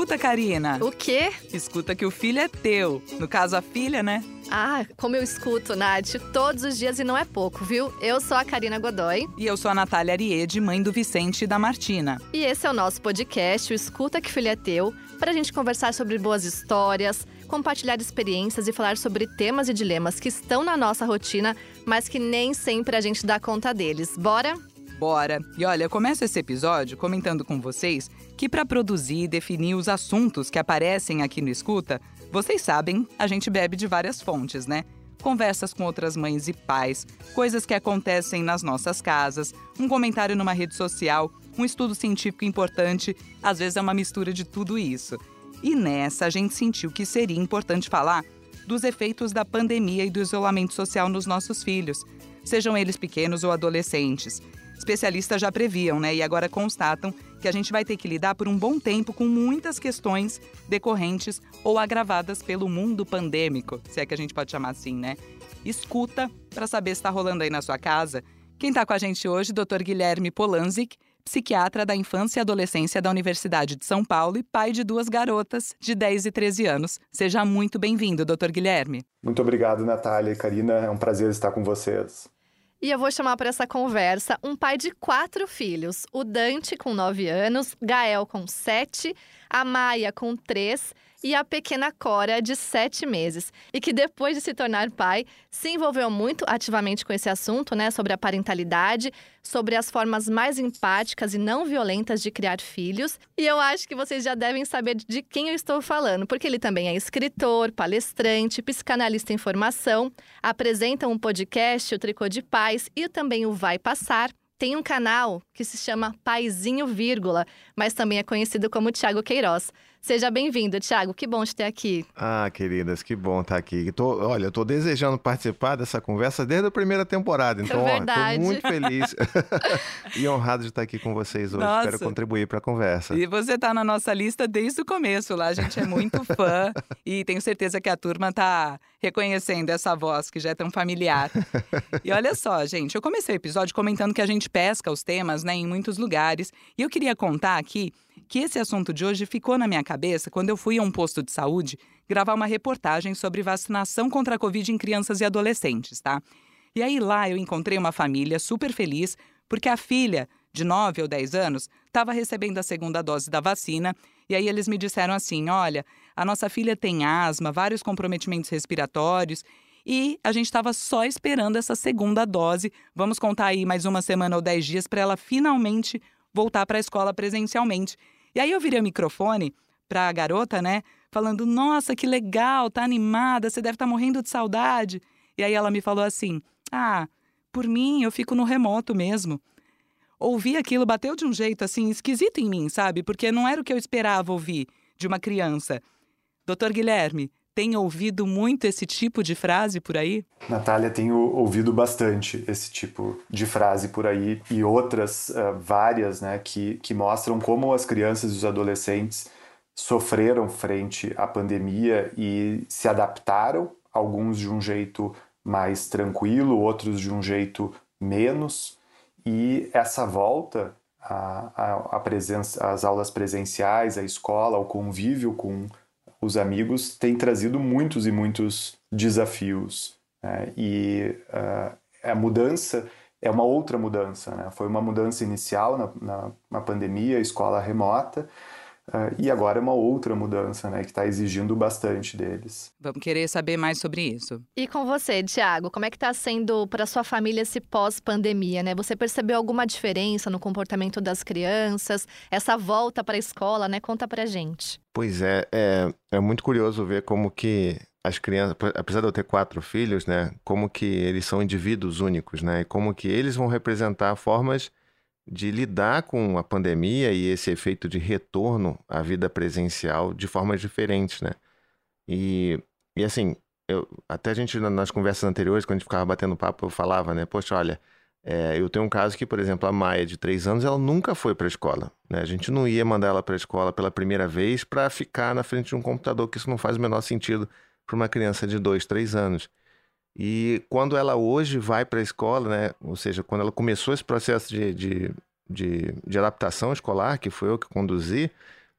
Escuta, Karina. O quê? Escuta que o filho é teu. No caso, a filha, né? Ah, como eu escuto, Nath, todos os dias e não é pouco, viu? Eu sou a Karina Godoy. E eu sou a Natália Ariede, mãe do Vicente e da Martina. E esse é o nosso podcast, o Escuta que Filho é Teu, para a gente conversar sobre boas histórias, compartilhar experiências e falar sobre temas e dilemas que estão na nossa rotina, mas que nem sempre a gente dá conta deles. Bora? Bora! E olha, eu começo esse episódio comentando com vocês que para produzir e definir os assuntos que aparecem aqui no Escuta, vocês sabem, a gente bebe de várias fontes, né? Conversas com outras mães e pais, coisas que acontecem nas nossas casas, um comentário numa rede social, um estudo científico importante, às vezes é uma mistura de tudo isso. E nessa a gente sentiu que seria importante falar dos efeitos da pandemia e do isolamento social nos nossos filhos, sejam eles pequenos ou adolescentes. Especialistas já previam, né, e agora constatam que a gente vai ter que lidar por um bom tempo com muitas questões decorrentes ou agravadas pelo mundo pandêmico, se é que a gente pode chamar assim, né? Escuta para saber se está rolando aí na sua casa. Quem está com a gente hoje, Dr. Guilherme Polanzik, psiquiatra da infância e adolescência da Universidade de São Paulo e pai de duas garotas de 10 e 13 anos. Seja muito bem-vindo, Dr. Guilherme. Muito obrigado, Natália e Karina. É um prazer estar com vocês. E eu vou chamar para essa conversa um pai de quatro filhos: o Dante, com nove anos, Gael, com sete, a Maia, com três e a pequena Cora, de sete meses. E que depois de se tornar pai, se envolveu muito ativamente com esse assunto, né? Sobre a parentalidade, sobre as formas mais empáticas e não violentas de criar filhos. E eu acho que vocês já devem saber de quem eu estou falando, porque ele também é escritor, palestrante, psicanalista em formação, apresenta um podcast, o Tricô de Paz, e também o Vai Passar tem um canal que se chama Paizinho Vírgula, mas também é conhecido como Tiago Queiroz. Seja bem-vindo, Tiago. Que bom te ter aqui. Ah, queridas, que bom estar aqui. Tô, olha, eu tô desejando participar dessa conversa desde a primeira temporada. Então, é ó, tô muito feliz e honrado de estar aqui com vocês hoje. Nossa. Espero contribuir para a conversa. E você tá na nossa lista desde o começo lá. A gente é muito fã e tenho certeza que a turma tá reconhecendo essa voz que já é tão familiar. E olha só, gente, eu comecei o episódio comentando que a gente pesca os temas, né, em muitos lugares. E eu queria contar aqui que esse assunto de hoje ficou na minha cabeça quando eu fui a um posto de saúde gravar uma reportagem sobre vacinação contra a Covid em crianças e adolescentes, tá? E aí lá eu encontrei uma família super feliz porque a filha, de 9 ou 10 anos, estava recebendo a segunda dose da vacina. E aí eles me disseram assim: olha, a nossa filha tem asma, vários comprometimentos respiratórios. E a gente estava só esperando essa segunda dose. Vamos contar aí mais uma semana ou dez dias para ela finalmente voltar para a escola presencialmente. E aí eu virei o microfone para a garota, né? Falando: Nossa, que legal, tá animada, você deve estar tá morrendo de saudade. E aí ela me falou assim: Ah, por mim, eu fico no remoto mesmo. Ouvi aquilo, bateu de um jeito assim esquisito em mim, sabe? Porque não era o que eu esperava ouvir de uma criança. Doutor Guilherme, tem ouvido muito esse tipo de frase por aí? Natália, tenho ouvido bastante esse tipo de frase por aí e outras uh, várias, né, que, que mostram como as crianças e os adolescentes sofreram frente à pandemia e se adaptaram, alguns de um jeito mais tranquilo, outros de um jeito menos. E essa volta à, à, presença, às aulas presenciais, à escola, ao convívio com os amigos tem trazido muitos e muitos desafios. Né? E uh, a mudança é uma outra mudança. Né? Foi uma mudança inicial na, na, na pandemia, escola remota, uh, e agora é uma outra mudança né? que está exigindo bastante deles. Vamos querer saber mais sobre isso. E com você, Tiago, como é que está sendo para sua família esse pós-pandemia? Né? Você percebeu alguma diferença no comportamento das crianças? Essa volta para a escola, né? Conta para gente. Pois é, é, é muito curioso ver como que as crianças, apesar de eu ter quatro filhos, né, como que eles são indivíduos únicos, né, e como que eles vão representar formas de lidar com a pandemia e esse efeito de retorno à vida presencial de formas diferentes, né. E, e assim, eu, até a gente nas conversas anteriores, quando a gente ficava batendo papo, eu falava, né, poxa, olha, é, eu tenho um caso que, por exemplo, a Maia, de três anos, ela nunca foi para a escola. Né? A gente não ia mandar ela para a escola pela primeira vez para ficar na frente de um computador, que isso não faz o menor sentido para uma criança de dois, três anos. E quando ela hoje vai para a escola, né? ou seja, quando ela começou esse processo de, de, de, de adaptação escolar, que foi eu que conduzi,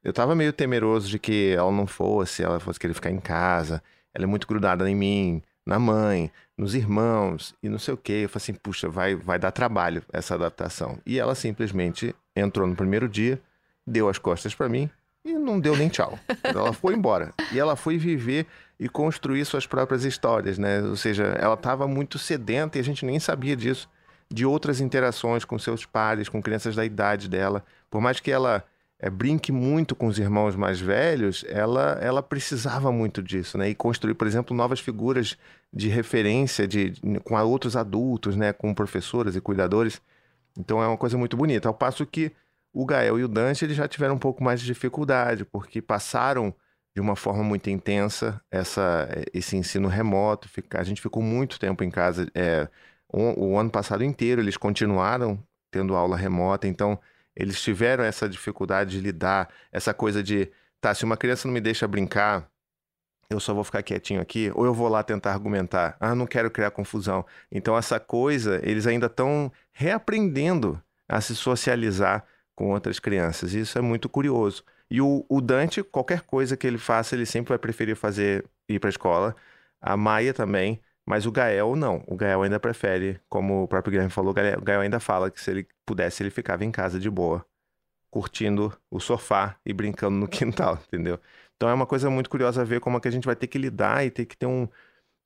eu tava meio temeroso de que ela não fosse, ela fosse querer ficar em casa. Ela é muito grudada em mim, na mãe, nos irmãos e não sei o quê. Eu falei assim, puxa, vai, vai dar trabalho essa adaptação. E ela simplesmente entrou no primeiro dia, deu as costas para mim e não deu nem tchau. ela foi embora. E ela foi viver e construir suas próprias histórias, né? Ou seja, ela estava muito sedenta e a gente nem sabia disso, de outras interações com seus pares, com crianças da idade dela. Por mais que ela é, brinque muito com os irmãos mais velhos, ela, ela precisava muito disso, né? E construir, por exemplo, novas figuras de referência de, de, com outros adultos, né? Com professoras e cuidadores. Então é uma coisa muito bonita. Ao passo que o Gael e o Dante eles já tiveram um pouco mais de dificuldade, porque passaram de uma forma muito intensa essa, esse ensino remoto. A gente ficou muito tempo em casa. É, o, o ano passado inteiro eles continuaram tendo aula remota, então eles tiveram essa dificuldade de lidar, essa coisa de, tá, se uma criança não me deixa brincar, eu só vou ficar quietinho aqui, ou eu vou lá tentar argumentar. Ah, não quero criar confusão. Então, essa coisa, eles ainda estão reaprendendo a se socializar com outras crianças. Isso é muito curioso. E o, o, Dante, qualquer coisa que ele faça, ele sempre vai preferir fazer ir para a escola. A Maia também, mas o Gael não. O Gael ainda prefere, como o próprio Guilherme falou, o Gael, ainda fala que se ele pudesse, ele ficava em casa de boa, curtindo o sofá e brincando no quintal, entendeu? Então é uma coisa muito curiosa ver como é que a gente vai ter que lidar e ter que ter um,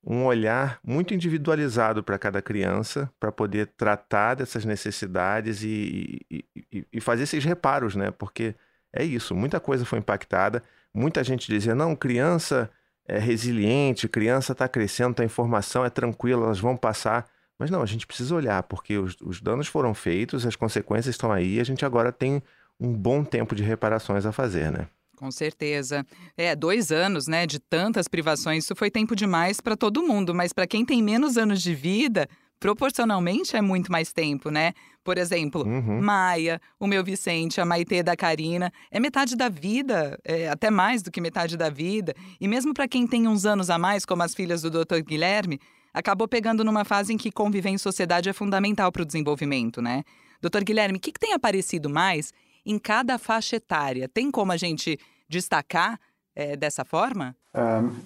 um olhar muito individualizado para cada criança, para poder tratar dessas necessidades e, e, e, fazer esses reparos, né? Porque é isso, muita coisa foi impactada, muita gente dizia, não, criança é resiliente, criança está crescendo, a informação é tranquila, elas vão passar. Mas não, a gente precisa olhar, porque os, os danos foram feitos, as consequências estão aí, e a gente agora tem um bom tempo de reparações a fazer, né? Com certeza. É, dois anos, né, de tantas privações, isso foi tempo demais para todo mundo, mas para quem tem menos anos de vida, proporcionalmente é muito mais tempo, né? Por exemplo, uhum. Maia, o meu Vicente, a Maitê da Karina, é metade da vida, é até mais do que metade da vida. E mesmo para quem tem uns anos a mais, como as filhas do Dr. Guilherme, acabou pegando numa fase em que conviver em sociedade é fundamental para o desenvolvimento, né? Doutor Guilherme, o que, que tem aparecido mais em cada faixa etária. Tem como a gente destacar é, dessa forma? Um,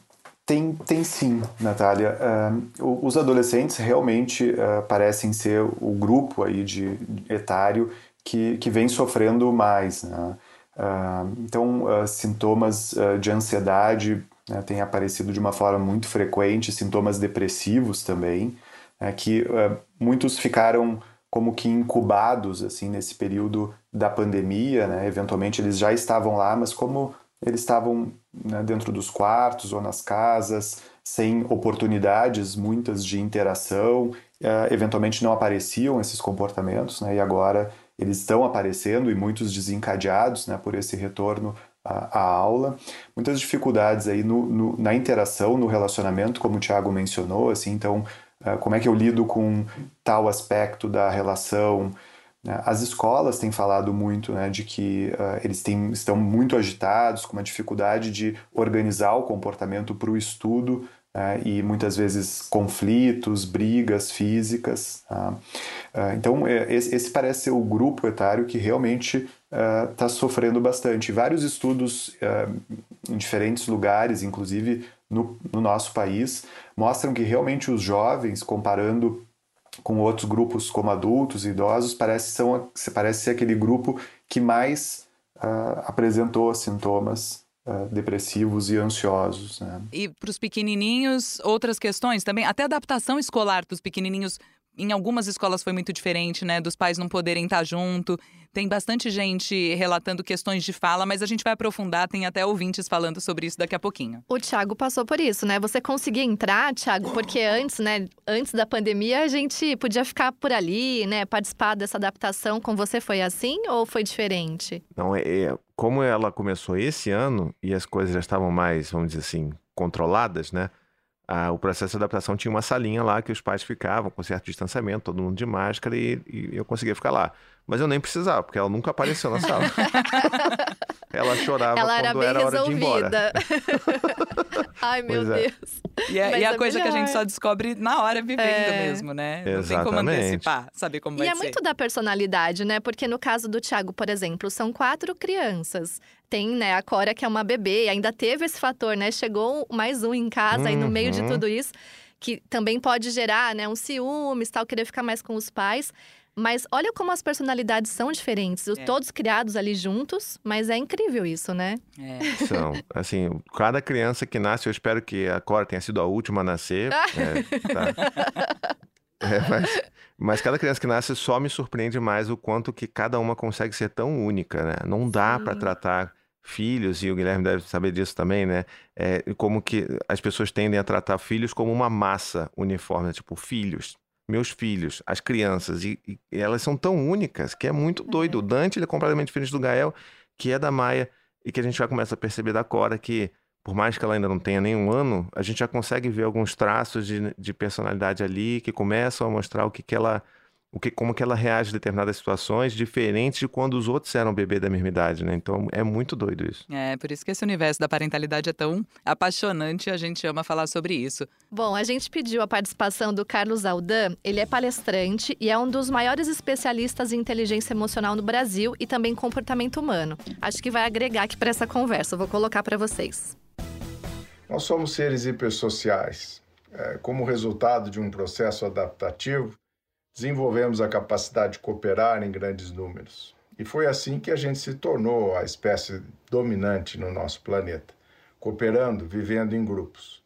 tem, tem sim, Natália. Um, os adolescentes realmente uh, parecem ser o grupo aí de, etário que, que vem sofrendo mais. Né? Uh, então, uh, sintomas de ansiedade né, têm aparecido de uma forma muito frequente, sintomas depressivos também, né, que muitos ficaram como que incubados assim nesse período da pandemia, né? Eventualmente eles já estavam lá, mas como eles estavam né, dentro dos quartos ou nas casas, sem oportunidades muitas de interação, uh, eventualmente não apareciam esses comportamentos, né? E agora eles estão aparecendo e muitos desencadeados, né, por esse retorno à, à aula. Muitas dificuldades aí no, no, na interação, no relacionamento, como o Tiago mencionou, assim, então ah, como é que eu lido com tal aspecto da relação. Né? As escolas têm falado muito né, de que uh, eles têm, estão muito agitados, com uma dificuldade de organizar o comportamento para o estudo uh, e muitas vezes conflitos, brigas físicas. Uh, então, é, esse, esse, parece ser o grupo etário que realmente está sofrendo bastante. Vários estudos em diferentes lugares, inclusive no, no nosso país, mostram que realmente os jovens, comparando com outros grupos como adultos e idosos, parece, são, parece ser aquele grupo que mais uh, apresentou sintomas uh, depressivos e ansiosos. Né? E para os pequenininhos, outras questões também, até adaptação escolar para os pequenininhos em algumas escolas foi muito diferente, né? Dos pais não poderem estar junto. Tem bastante gente relatando questões de fala, mas a gente vai aprofundar, tem até ouvintes falando sobre isso daqui a pouquinho. O Thiago passou por isso, né? Você conseguia entrar, Thiago, porque antes, né, antes da pandemia, a gente podia ficar por ali, né, participar dessa adaptação. Com você foi assim ou foi diferente? Não, é, é como ela começou esse ano e as coisas já estavam mais, vamos dizer assim, controladas, né? O processo de adaptação tinha uma salinha lá que os pais ficavam com certo distanciamento, todo mundo de máscara e, e eu conseguia ficar lá. Mas eu nem precisava, porque ela nunca apareceu na sala. ela chorava ela quando era, bem era hora resolvida. de ir embora. Ai, meu Pois é. Deus. E é, e a é coisa que a gente melhor. só descobre na hora vivendo É. mesmo, né? Não tem como Exatamente. antecipar, saber como E vai é ser. muito da personalidade, né? Porque no caso do Thiago, por exemplo, são quatro crianças. Tem, né, a Cora, que é uma bebê, e ainda teve esse fator, né? Chegou mais um em casa, e no meio de Uhum. tudo isso, que também pode gerar, né, um ciúmes, tal, querer ficar mais com os pais. Mas olha como as personalidades são diferentes, É. todos criados ali juntos, mas é incrível isso, né? É. São, assim, cada criança que nasce, eu espero que a Cora tenha sido a última a nascer. é, tá. É, mas, mas cada criança que nasce só me surpreende mais o quanto que cada uma consegue ser tão única, né? Não dá para tratar filhos, e o Guilherme deve saber disso também, né? É, como que as pessoas tendem a tratar filhos como uma massa uniforme, né? tipo, filhos. Meus filhos, as crianças, e, e elas são tão únicas que é muito doido. O Dante ele é completamente diferente do Gael, que é da Maia, e que a gente já começa a perceber da Cora que, por mais que ela ainda não tenha nenhum ano, a gente já consegue ver alguns traços de, de personalidade ali que começam a mostrar o que, que ela. O que, como que ela reage a determinadas situações, diferentes de quando os outros eram bebê da mesma idade, né? Então é muito doido isso. É, por isso que esse universo da parentalidade é tão apaixonante e a gente ama falar sobre isso. Bom, a gente pediu a participação do Carlos Aldan. Ele é palestrante e é um dos maiores especialistas em inteligência emocional no Brasil e também comportamento humano. Acho que vai agregar aqui para essa conversa. Eu vou colocar para vocês. Nós somos seres hipersociais. É, como resultado de um processo adaptativo, desenvolvemos a capacidade de cooperar em grandes números. E foi assim que a gente se tornou a espécie dominante no nosso planeta, cooperando, vivendo em grupos.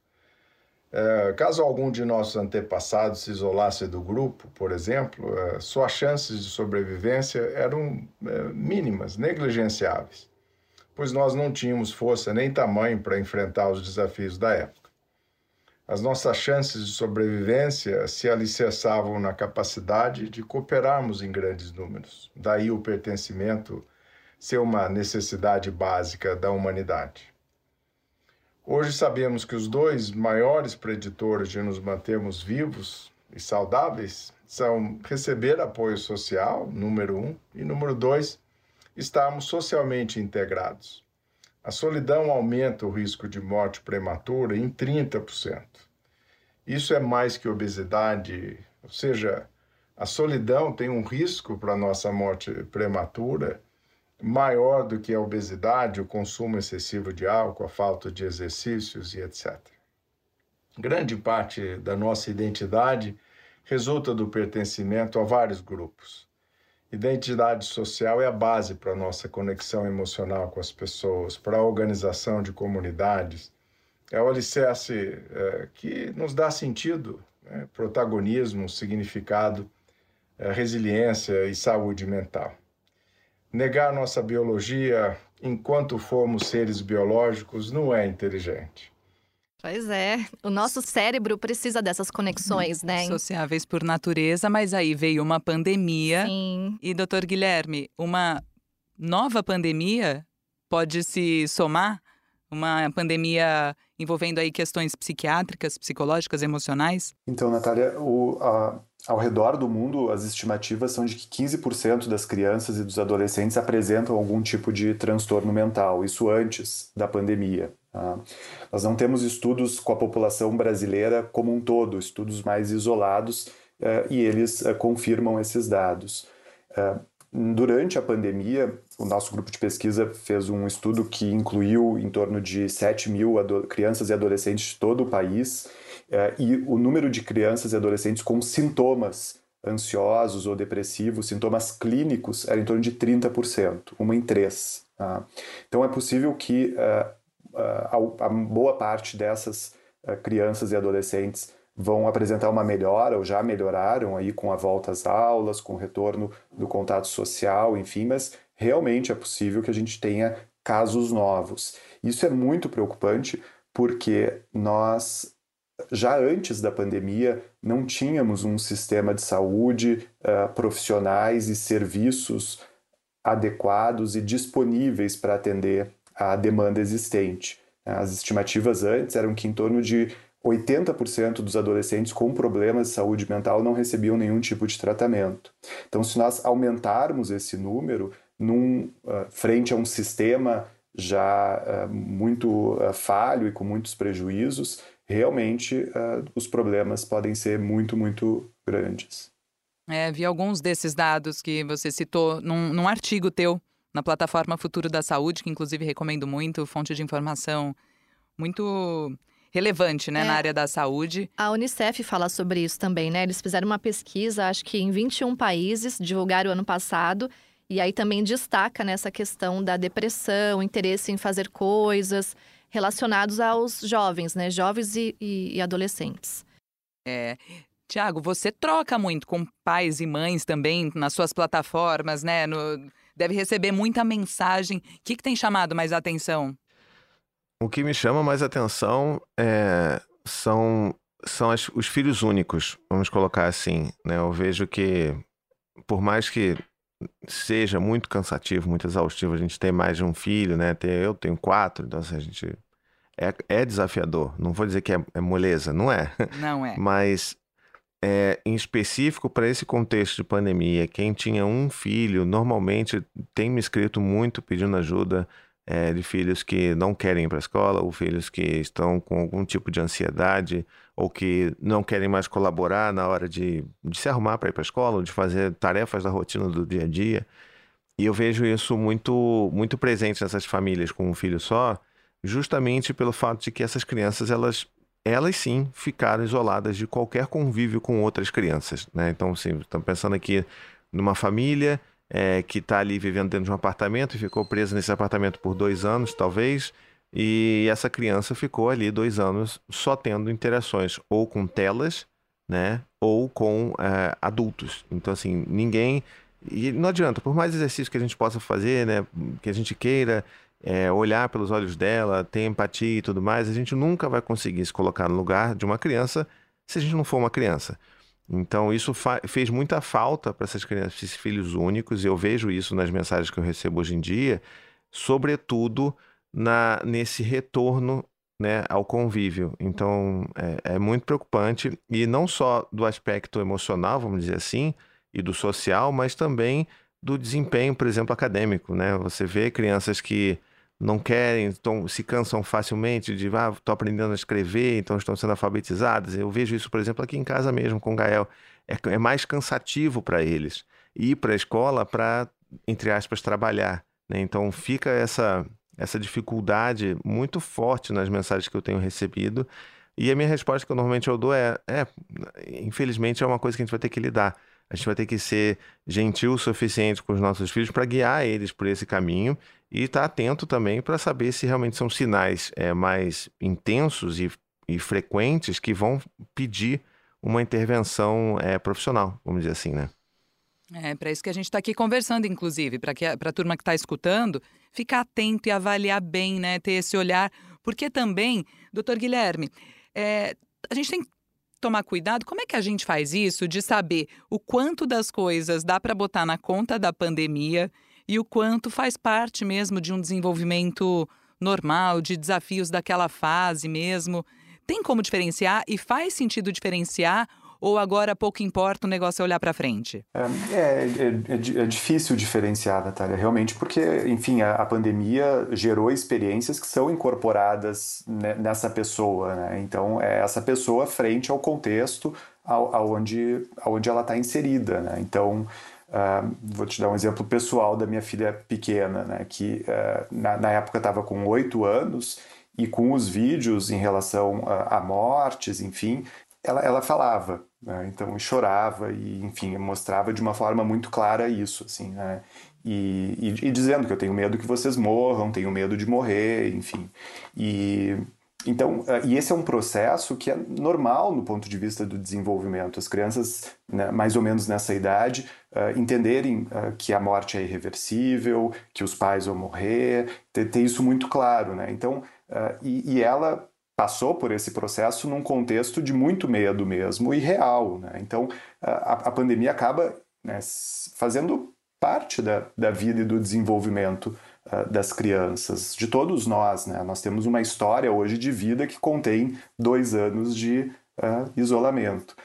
É, caso algum de nossos antepassados se isolasse do grupo, por exemplo, é, suas chances de sobrevivência eram é, mínimas, negligenciáveis pois nós não tínhamos força nem tamanho para enfrentar os desafios da época. As nossas chances de sobrevivência se alicerçavam na capacidade de cooperarmos em grandes números. Daí o pertencimento ser uma necessidade básica da humanidade. Hoje sabemos que os dois maiores preditores de nos mantermos vivos e saudáveis são receber apoio social, número um, e número dois, estarmos socialmente integrados. A solidão aumenta o risco de morte prematura em 30%. Isso é mais que obesidade, ou seja, a solidão tem um risco para a nossa morte prematura maior do que a obesidade, o consumo excessivo de álcool, a falta de exercícios e etc. Grande parte da nossa identidade resulta do pertencimento a vários grupos. Identidade social é a base para a nossa conexão emocional com as pessoas, para a organização de comunidades. É o alicerce é, que nos dá sentido, né? protagonismo, significado, é, resiliência e saúde mental. Negar nossa biologia enquanto formos seres biológicos não é inteligente. Pois é, o nosso cérebro precisa dessas conexões, né? Sociáveis por natureza, mas aí veio uma pandemia. Sim. E, doutor Guilherme, uma nova pandemia pode se somar? Uma pandemia envolvendo aí questões psiquiátricas, psicológicas, emocionais? Então, Natália, o, a, ao redor do mundo, as estimativas são de que 15% das crianças e dos adolescentes apresentam algum tipo de transtorno mental, isso antes da pandemia. Tá? Nós não temos estudos com a população brasileira como um todo, estudos mais isolados, uh, e eles uh, confirmam esses dados. Uh, durante a pandemia, o nosso grupo de pesquisa fez um estudo que incluiu em torno de 7 mil crianças e adolescentes de todo o país, e o número de crianças e adolescentes com sintomas ansiosos ou depressivos, sintomas clínicos, era em torno de 30%, uma em três. Tá? Então é possível que uh, a, a, boa parte dessas uh, crianças e adolescentes vão apresentar uma melhora ou já melhoraram aí com a volta às aulas, com o retorno do contato social, enfim, mas realmente é possível que a gente tenha casos novos. Isso é muito preocupante porque nós já antes da pandemia não tínhamos um sistema de saúde, uh, profissionais e serviços adequados e disponíveis para atender a demanda existente. As estimativas antes eram que em torno de 80% dos adolescentes com problemas de saúde mental não recebiam nenhum tipo de tratamento. Então, se nós aumentarmos esse número, num, uh, frente a um sistema já muito falho e com muitos prejuízos, realmente os problemas podem ser muito, muito grandes. É, vi alguns desses dados que você citou num, num artigo teu na plataforma Futuro da Saúde, que inclusive recomendo muito, fonte de informação muito relevante né, é. na área da saúde. A Unicef fala sobre isso também, né? Eles fizeram uma pesquisa, acho que em 21 países, divulgaram o ano passado, e aí também destaca nessa questão da depressão, interesse em fazer coisas relacionados aos jovens, né? Jovens e, e, e adolescentes. É. Tiago, você troca muito com pais e mães também nas suas plataformas, né? No, deve receber muita mensagem. O que, que tem chamado mais atenção? O que me chama mais atenção é, são, são as, os filhos únicos, vamos colocar assim. Né? Eu vejo que, por mais que seja muito cansativo, muito exaustivo, a gente tem mais de um filho, né? eu tenho quatro, então assim, a gente é, é desafiador. Não vou dizer que é, é moleza, não é. Não é. Mas é, em específico para esse contexto de pandemia, quem tinha um filho normalmente tem me escrito muito pedindo ajuda é, de filhos que não querem ir para a escola, ou filhos que estão com algum tipo de ansiedade, ou que não querem mais colaborar na hora de, de se arrumar para ir para a escola, de fazer tarefas da rotina do dia a dia. E eu vejo isso muito, muito presente nessas famílias com um filho só, justamente pelo fato de que essas crianças elas elas sim ficaram isoladas de qualquer convívio com outras crianças. Né? Então, assim, estamos pensando aqui numa família é, que está ali vivendo dentro de um apartamento e ficou presa nesse apartamento por dois anos, talvez, e essa criança ficou ali dois anos só tendo interações ou com telas, né, ou com é, adultos. Então, assim, ninguém. E não adianta, por mais exercício que a gente possa fazer, né, que a gente queira, é, olhar pelos olhos dela, ter empatia e tudo mais, a gente nunca vai conseguir se colocar no lugar de uma criança se a gente não for uma criança. Então, isso fez muita falta para essas crianças, esses filhos únicos, e eu vejo isso nas mensagens que eu recebo hoje em dia, sobretudo na, nesse retorno né, ao convívio. Então, é, é muito preocupante, e não só do aspecto emocional, vamos dizer assim, e do social, mas também do desempenho, por exemplo, acadêmico. Né? Você vê crianças que não querem, tão, se cansam facilmente de, ah, estou aprendendo a escrever, então estão sendo alfabetizadas. Eu vejo isso, por exemplo, aqui em casa mesmo com o Gael. É, é mais cansativo para eles ir para a escola para, entre aspas, trabalhar. Né? Então fica essa, essa dificuldade muito forte nas mensagens que eu tenho recebido. E a minha resposta que eu normalmente eu dou é, é, infelizmente é uma coisa que a gente vai ter que lidar. A gente vai ter que ser gentil o suficiente com os nossos filhos para guiar eles por esse caminho e estar tá atento também para saber se realmente são sinais é, mais intensos e, e, frequentes que vão pedir uma intervenção é, profissional, vamos dizer assim, né? É, para isso que a gente está aqui conversando, inclusive, para a turma que está escutando, ficar atento e avaliar bem, né? Ter esse olhar. Porque também, doutor Guilherme, é, a gente tem que tomar cuidado. Como é que a gente faz isso de saber o quanto das coisas dá para botar na conta da pandemia e o quanto faz parte mesmo de um desenvolvimento normal, de desafios daquela fase mesmo. Tem como diferenciar e faz sentido diferenciar ou agora pouco importa o negócio é olhar para frente? É, é, é, é, difícil diferenciar, Natália, realmente, porque, enfim, a, a, pandemia gerou experiências que são incorporadas nessa pessoa, né? Então, é essa pessoa frente ao contexto aonde, aonde ela está inserida, né? Então, Uh, vou te dar um exemplo pessoal da minha filha pequena, né, que uh, na, na, época estava com oito anos e com os vídeos em relação a, a mortes, enfim, ela, ela falava, né, então chorava e, enfim, mostrava de uma forma muito clara isso, assim, né, e, e, e, dizendo que eu tenho medo que vocês morram, tenho medo de morrer, enfim, e então, eh, e esse é um processo que é normal no ponto de vista do desenvolvimento. As crianças, né, mais ou menos nessa idade, uh, entenderem uh, que a morte é irreversível, que os pais vão morrer, ter, ter isso muito claro. Né? Então, uh, e, e, ela passou por esse processo num contexto de muito medo mesmo e real. Né? Então, a, a pandemia acaba né, fazendo parte da, da vida e do desenvolvimento uh, das crianças, de todos nós. Né? Nós temos uma história hoje de vida que contém dois anos de uh, isolamento.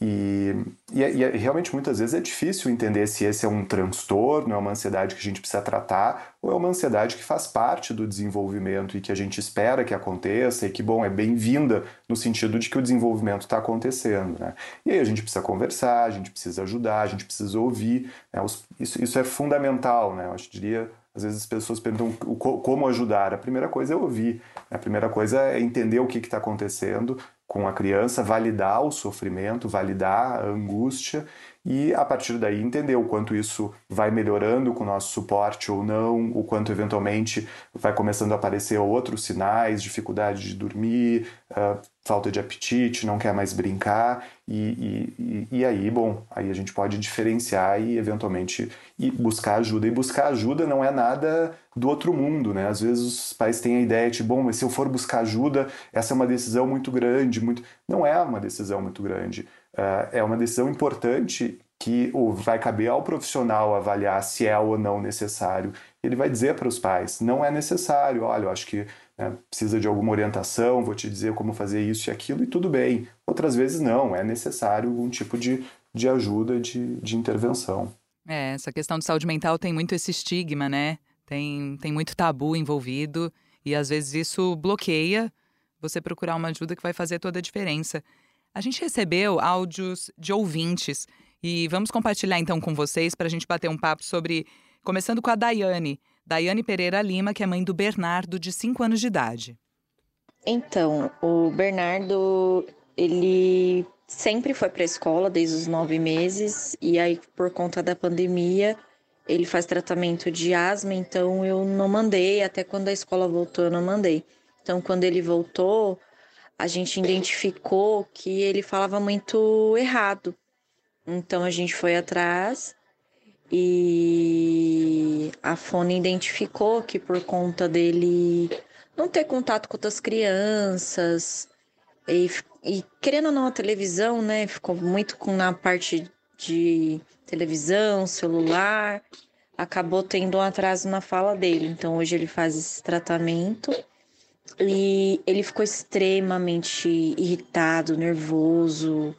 E, e, e, realmente muitas vezes é difícil entender se esse é um transtorno, é uma ansiedade que a gente precisa tratar, ou é uma ansiedade que faz parte do desenvolvimento e que a gente espera que aconteça e que, bom, é bem-vinda no sentido de que o desenvolvimento está acontecendo. Né? E aí a gente precisa conversar, a gente precisa ajudar, a gente precisa ouvir. Né? Isso, isso é fundamental, né? Eu diria, às vezes as pessoas perguntam como ajudar. A primeira coisa é ouvir. A primeira coisa é entender o que está acontecendo com a criança, validar o sofrimento, validar a angústia e a partir daí entender o quanto isso vai melhorando com o nosso suporte ou não, o quanto eventualmente vai começando a aparecer outros sinais, dificuldade de dormir, uh, falta de apetite, não quer mais brincar e, e, e, aí, bom, aí a gente pode diferenciar e eventualmente e buscar ajuda. E buscar ajuda não é nada do outro mundo, né? Às vezes os pais têm a ideia de, bom, mas se eu for buscar ajuda, essa é uma decisão muito grande, muito... Não é uma decisão muito grande. Uh, é uma decisão importante que vai caber ao profissional avaliar se é ou não necessário. Ele vai dizer para os pais: não é necessário, olha, eu acho que né, precisa de alguma orientação, vou te dizer como fazer isso e aquilo, e tudo bem. Outras vezes não, é necessário algum tipo de, de ajuda, de, de intervenção. É, essa questão de saúde mental tem muito esse estigma, né? Tem, tem muito tabu envolvido, e às vezes isso bloqueia você procurar uma ajuda que vai fazer toda a diferença. A gente recebeu áudios de ouvintes e vamos compartilhar então com vocês para a gente bater um papo sobre. Começando com a Daiane. Daiane Pereira Lima, que é mãe do Bernardo, de 5 anos de idade. Então, o Bernardo, ele sempre foi para a escola desde os nove meses, e aí, por conta da pandemia, ele faz tratamento de asma, então eu não mandei, até quando a escola voltou, eu não mandei. Então, quando ele voltou, a gente identificou que ele falava muito errado. Então a gente foi atrás e a Fone identificou que por conta dele não ter contato com outras crianças e, e querendo ou não a televisão, né, ficou muito com na parte de televisão, celular, acabou tendo um atraso na fala dele. Então hoje ele faz esse tratamento e ele ficou extremamente irritado, nervoso,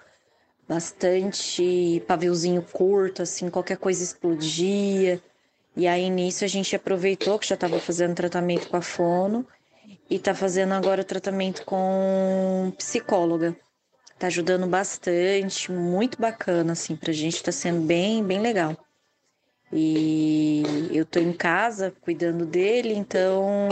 bastante paviozinho curto, assim, qualquer coisa explodia. E aí nisso a gente aproveitou que já estava fazendo tratamento com a fono e tá fazendo agora tratamento com psicóloga. Tá ajudando bastante, muito bacana assim pra gente, tá sendo bem, bem legal. E eu tô em casa cuidando dele, então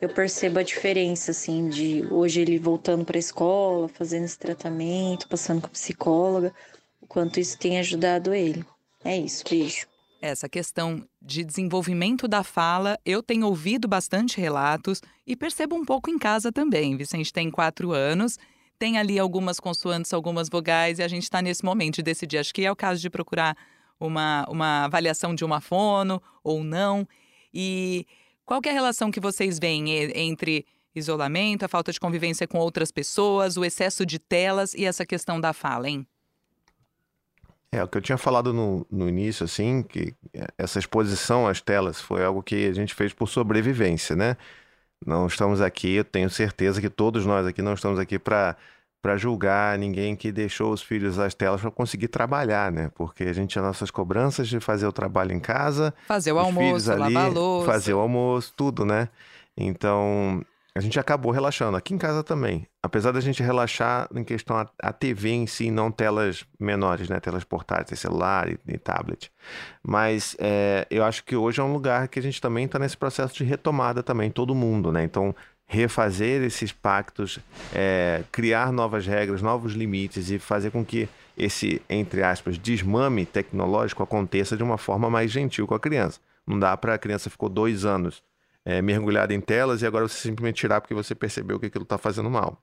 eu percebo a diferença, assim, de hoje ele voltando para a escola, fazendo esse tratamento, passando com psicóloga, o quanto isso tem ajudado ele. É isso, beijo. Essa questão de desenvolvimento da fala, eu tenho ouvido bastante relatos e percebo um pouco em casa também. Vicente tem quatro anos, tem ali algumas consoantes, algumas vogais, e a gente está nesse momento de decidir. Acho que é o caso de procurar uma, uma avaliação de uma fono ou não. E qual é a relação que vocês veem entre isolamento, a falta de convivência com outras pessoas, o excesso de telas e essa questão da fala, hein? É, o que eu tinha falado no, no início, assim, que essa exposição às telas foi algo que a gente fez por sobrevivência, né? Não estamos aqui, eu tenho certeza que todos nós aqui não estamos aqui para para julgar ninguém que deixou os filhos às telas para conseguir trabalhar, né? Porque a gente tinha nossas cobranças de fazer o trabalho em casa, fazer o almoço, ali, lavar a louça, fazer o almoço, tudo, né? Então, a gente acabou relaxando. Aqui em casa também. Apesar da gente relaxar em questão a, a TV em si, não telas menores, né? Telas portáteis, celular e, e tablet. Mas é, eu acho que hoje é um lugar que a gente também está nesse processo de retomada também, todo mundo, né? Então, refazer esses pactos, é, criar novas regras, novos limites e fazer com que esse, entre aspas, desmame tecnológico aconteça de uma forma mais gentil com a criança. Não dá para a criança ficou dois anos é, mergulhada em telas e agora você simplesmente tirar porque você percebeu que aquilo está fazendo mal.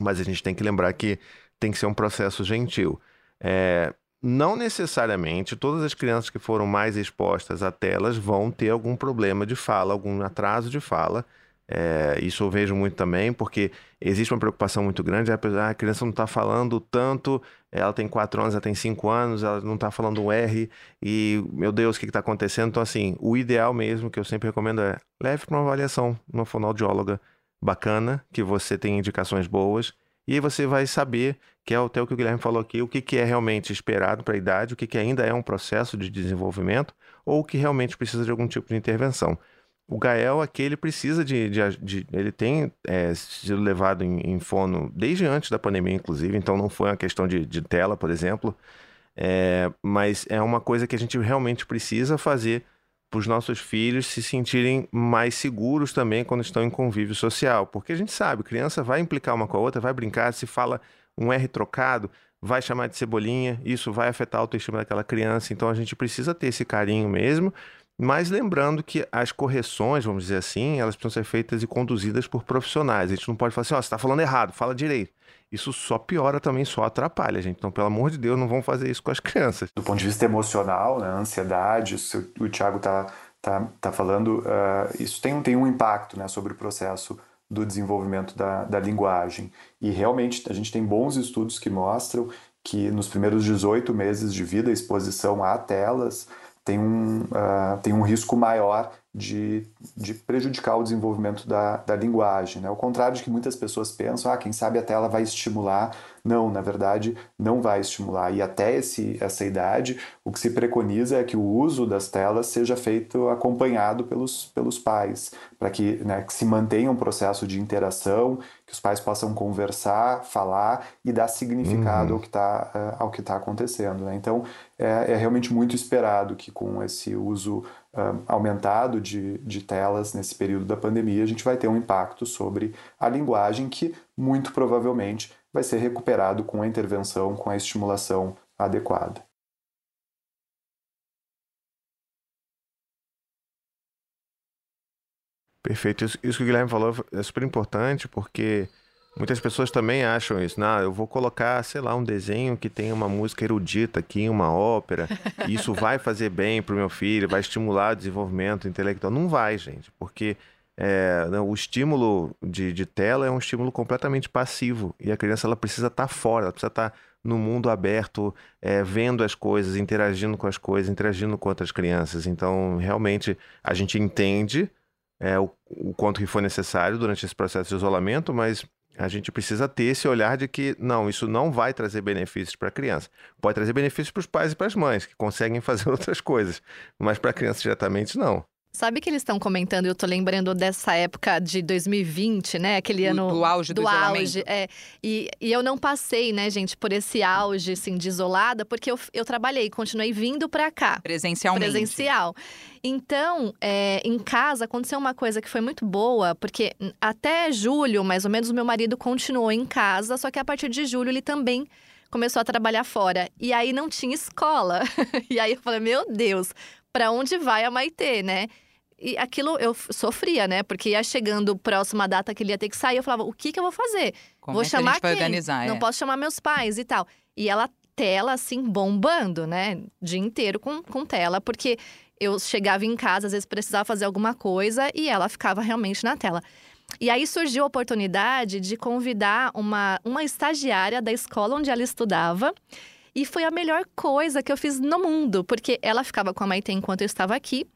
Mas a gente tem que lembrar que tem que ser um processo gentil. É, não necessariamente todas as crianças que foram mais expostas a telas vão ter algum problema de fala, algum atraso de fala é, isso eu vejo muito também, porque existe uma preocupação muito grande. A criança não está falando tanto, ela tem 4 anos, ela tem 5 anos, ela não está falando um R, e meu Deus, o que está acontecendo? Então, assim, o ideal mesmo que eu sempre recomendo é leve para uma avaliação, uma fonoaudióloga bacana, que você tem indicações boas, e aí você vai saber que é até o que o Guilherme falou aqui, o que, que é realmente esperado para a idade, o que, que ainda é um processo de desenvolvimento, ou o que realmente precisa de algum tipo de intervenção. O Gael aqui, ele precisa de. de, de ele tem é, sido levado em, em, fono desde antes da pandemia, inclusive, então não foi uma questão de, de tela, por exemplo. É, mas é uma coisa que a gente realmente precisa fazer para os nossos filhos se sentirem mais seguros também quando estão em convívio social. Porque a gente sabe, criança vai implicar uma com a outra, vai brincar, se fala um R trocado, vai chamar de cebolinha, isso vai afetar a autoestima daquela criança. Então a gente precisa ter esse carinho mesmo mas lembrando que as correções, vamos dizer assim, elas precisam ser feitas e conduzidas por profissionais. A gente não pode falar assim, ó, oh, você está falando errado, fala direito. Isso só piora também, só atrapalha, gente. Então, pelo amor de Deus, não vão fazer isso com as crianças. Do ponto de vista emocional, né, ansiedade, isso, o Thiago está tá, tá falando, uh, isso tem, tem um impacto né, sobre o processo do desenvolvimento da, da linguagem. E realmente a gente tem bons estudos que mostram que nos primeiros 18 meses de vida, a exposição a telas tem um, uh, tem um risco maior de, de prejudicar o desenvolvimento da, da linguagem. Né? Ao contrário de que muitas pessoas pensam, ah, quem sabe a tela vai estimular. Não, na verdade, não vai estimular. E até esse, essa idade, o que se preconiza é que o uso das telas seja feito acompanhado pelos, pelos pais, para que, né, que se mantenha um processo de interação, que os pais possam conversar, falar e dar significado uhum. ao que está uh, ao que tá acontecendo. Né? Então, é, é realmente muito esperado que com esse uso uh, aumentado de, de telas nesse período da pandemia, a gente vai ter um impacto sobre a linguagem que, muito provavelmente, vai ser recuperado com a intervenção, com a estimulação adequada. Perfeito. Isso, que o Guilherme falou é super importante porque Muitas pessoas também acham isso. Não, eu vou colocar, sei lá, um desenho que tem uma música erudita aqui, uma ópera. isso vai fazer bem para o meu filho, vai estimular o desenvolvimento intelectual. Não vai, gente, porque é, o estímulo de, de, tela é um estímulo completamente passivo. E a criança ela precisa estar tá fora, ela precisa estar tá no mundo aberto, é, vendo as coisas, interagindo com as coisas, interagindo com outras crianças. Então, realmente, a gente entende é, o, o quanto que foi necessário durante esse processo de isolamento, mas a gente precisa ter esse olhar de que, não, isso não vai trazer benefícios para a criança. Pode trazer benefícios para os pais e para as mães, que conseguem fazer outras coisas, mas para a criança diretamente não. Sabe que eles estão comentando, eu tô lembrando dessa época de 2020, né? Aquele ano. Do auge do, do auge. É, e, e eu não passei, né, gente, por esse auge, assim, de isolada, porque eu, eu trabalhei, continuei vindo para cá. Presencialmente. Presencial. Então, é, em casa aconteceu uma coisa que foi muito boa, porque até julho, mais ou menos, o meu marido continuou em casa, só que a partir de julho ele também começou a trabalhar fora. E aí não tinha escola. e aí eu falei, meu Deus, para onde vai a Maitê, né? E aquilo eu sofria, né? Porque ia chegando próxima data que ele ia ter que sair, eu falava, o que que eu vou fazer? Como vou é chamar que quem? organizar, Não é. posso chamar meus pais e tal. E ela tela assim bombando, né? O dia inteiro com, com tela, porque eu chegava em casa, às vezes precisava fazer alguma coisa e ela ficava realmente na tela. E aí surgiu a oportunidade de convidar uma, uma estagiária da escola onde ela estudava. E foi a melhor coisa que eu fiz no mundo, porque ela ficava com a Maite enquanto eu estava aqui.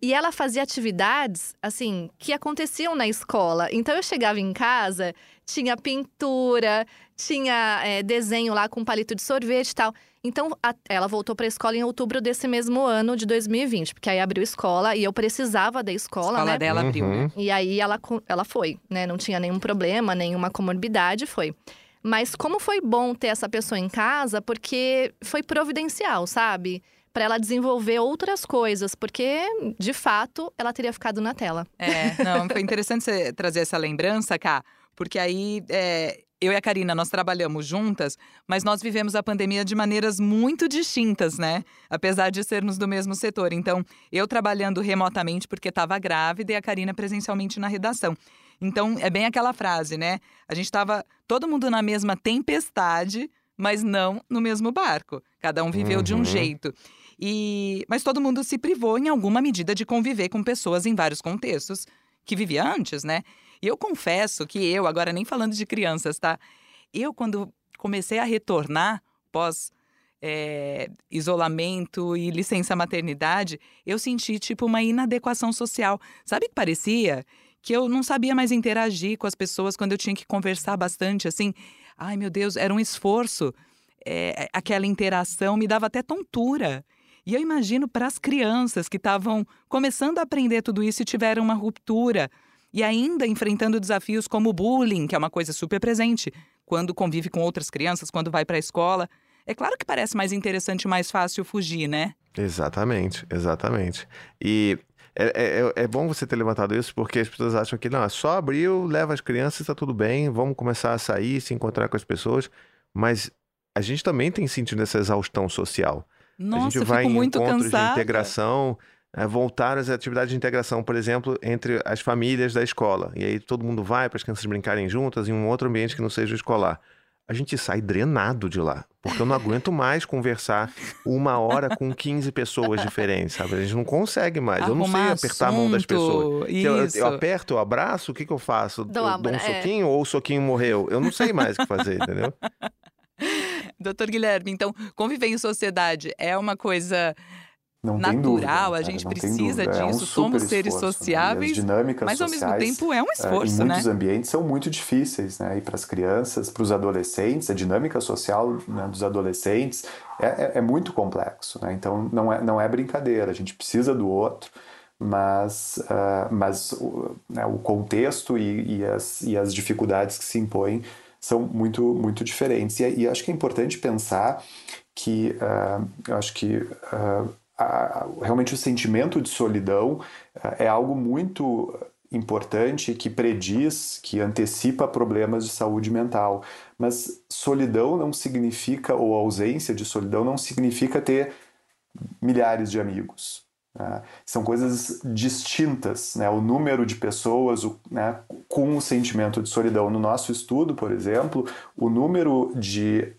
E ela fazia atividades, assim, que aconteciam na escola. Então eu chegava em casa, tinha pintura, tinha é, desenho lá com palito de sorvete e tal. Então a, ela voltou para a escola em outubro desse mesmo ano de 2020, porque aí abriu escola e eu precisava da escola, a escola né? dela abriu, Uhum. né? E aí ela, ela foi, né? Não tinha nenhum problema, nenhuma comorbidade, foi. Mas como foi bom ter essa pessoa em casa, porque foi providencial, sabe? Para ela desenvolver outras coisas, porque de fato ela teria ficado na tela. É, não, foi interessante você trazer essa lembrança, Cá, porque aí é, eu e a Karina, nós trabalhamos juntas, mas nós vivemos a pandemia de maneiras muito distintas, né? Apesar de sermos do mesmo setor. Então, eu trabalhando remotamente porque estava grávida e a Karina presencialmente na redação. Então, é bem aquela frase, né? A gente estava todo mundo na mesma tempestade, mas não no mesmo barco. Cada um viveu de um Uhum. jeito. E mas todo mundo se privou em alguma medida de conviver com pessoas em vários contextos que vivia antes, né? E eu confesso que eu, agora nem falando de crianças, tá? Eu, quando comecei a retornar pós é, isolamento e licença maternidade, eu senti tipo uma inadequação social. Sabe que parecia que eu não sabia mais interagir com as pessoas quando eu tinha que conversar bastante, assim. Ai, meu Deus, era um esforço. É, aquela interação me dava até tontura. E eu imagino para as crianças que estavam começando a aprender tudo isso e tiveram uma ruptura e ainda enfrentando desafios como o bullying, que é uma coisa super presente quando convive com outras crianças, quando vai para a escola. É claro que parece mais interessante e mais fácil fugir, né? Exatamente, exatamente. E é, é, é, bom você ter levantado isso porque as pessoas acham que não, é só abriu, leva as crianças, está tudo bem, vamos começar a sair, se encontrar com as pessoas. Mas a gente também tem sentido essa exaustão social. Nossa, a gente vai em muito encontros cansada. de integração, é, voltar às atividades de integração, por exemplo, entre as famílias da escola. E aí todo mundo vai para as crianças brincarem juntas em um outro ambiente que não seja escolar a gente sai drenado de lá. Porque eu não aguento mais conversar uma hora com 15 pessoas diferentes, sabe? A gente não consegue mais. Arrumar eu não sei apertar assunto, a mão das pessoas. Eu, eu, aperto, eu abraço, o que, que eu faço? Dou eu um dou um é. soquinho ou o soquinho morreu? Eu não sei mais o que fazer, entendeu? Doutor Guilherme, então, conviver em sociedade é uma coisa Não natural, dúvida, a gente precisa dúvida. É um disso, somos seres esforço, né? Sociáveis, dinâmicas mas ao mesmo tempo é um eh, esforço, em né? muitos ambientes são muito difíceis, né? E para as crianças, para os adolescentes, a dinâmica social né, dos adolescentes é, é, é muito complexo, né? Então não é, não é brincadeira, a gente precisa do outro, mas, ah, mas o, né, o contexto e, e, as, e as dificuldades que se impõem são muito, muito diferentes. E, e acho que é importante pensar que, eu acho que ah, a- realmente o sentimento de solidão ah, é algo muito importante que prediz, que antecipa problemas de saúde mental. Mas solidão não significa, ou ausência de solidão não significa ter milhares de amigos. Né? São coisas distintas, né? o número de pessoas o- né, com o sentimento de solidão. No nosso estudo, por exemplo, o número de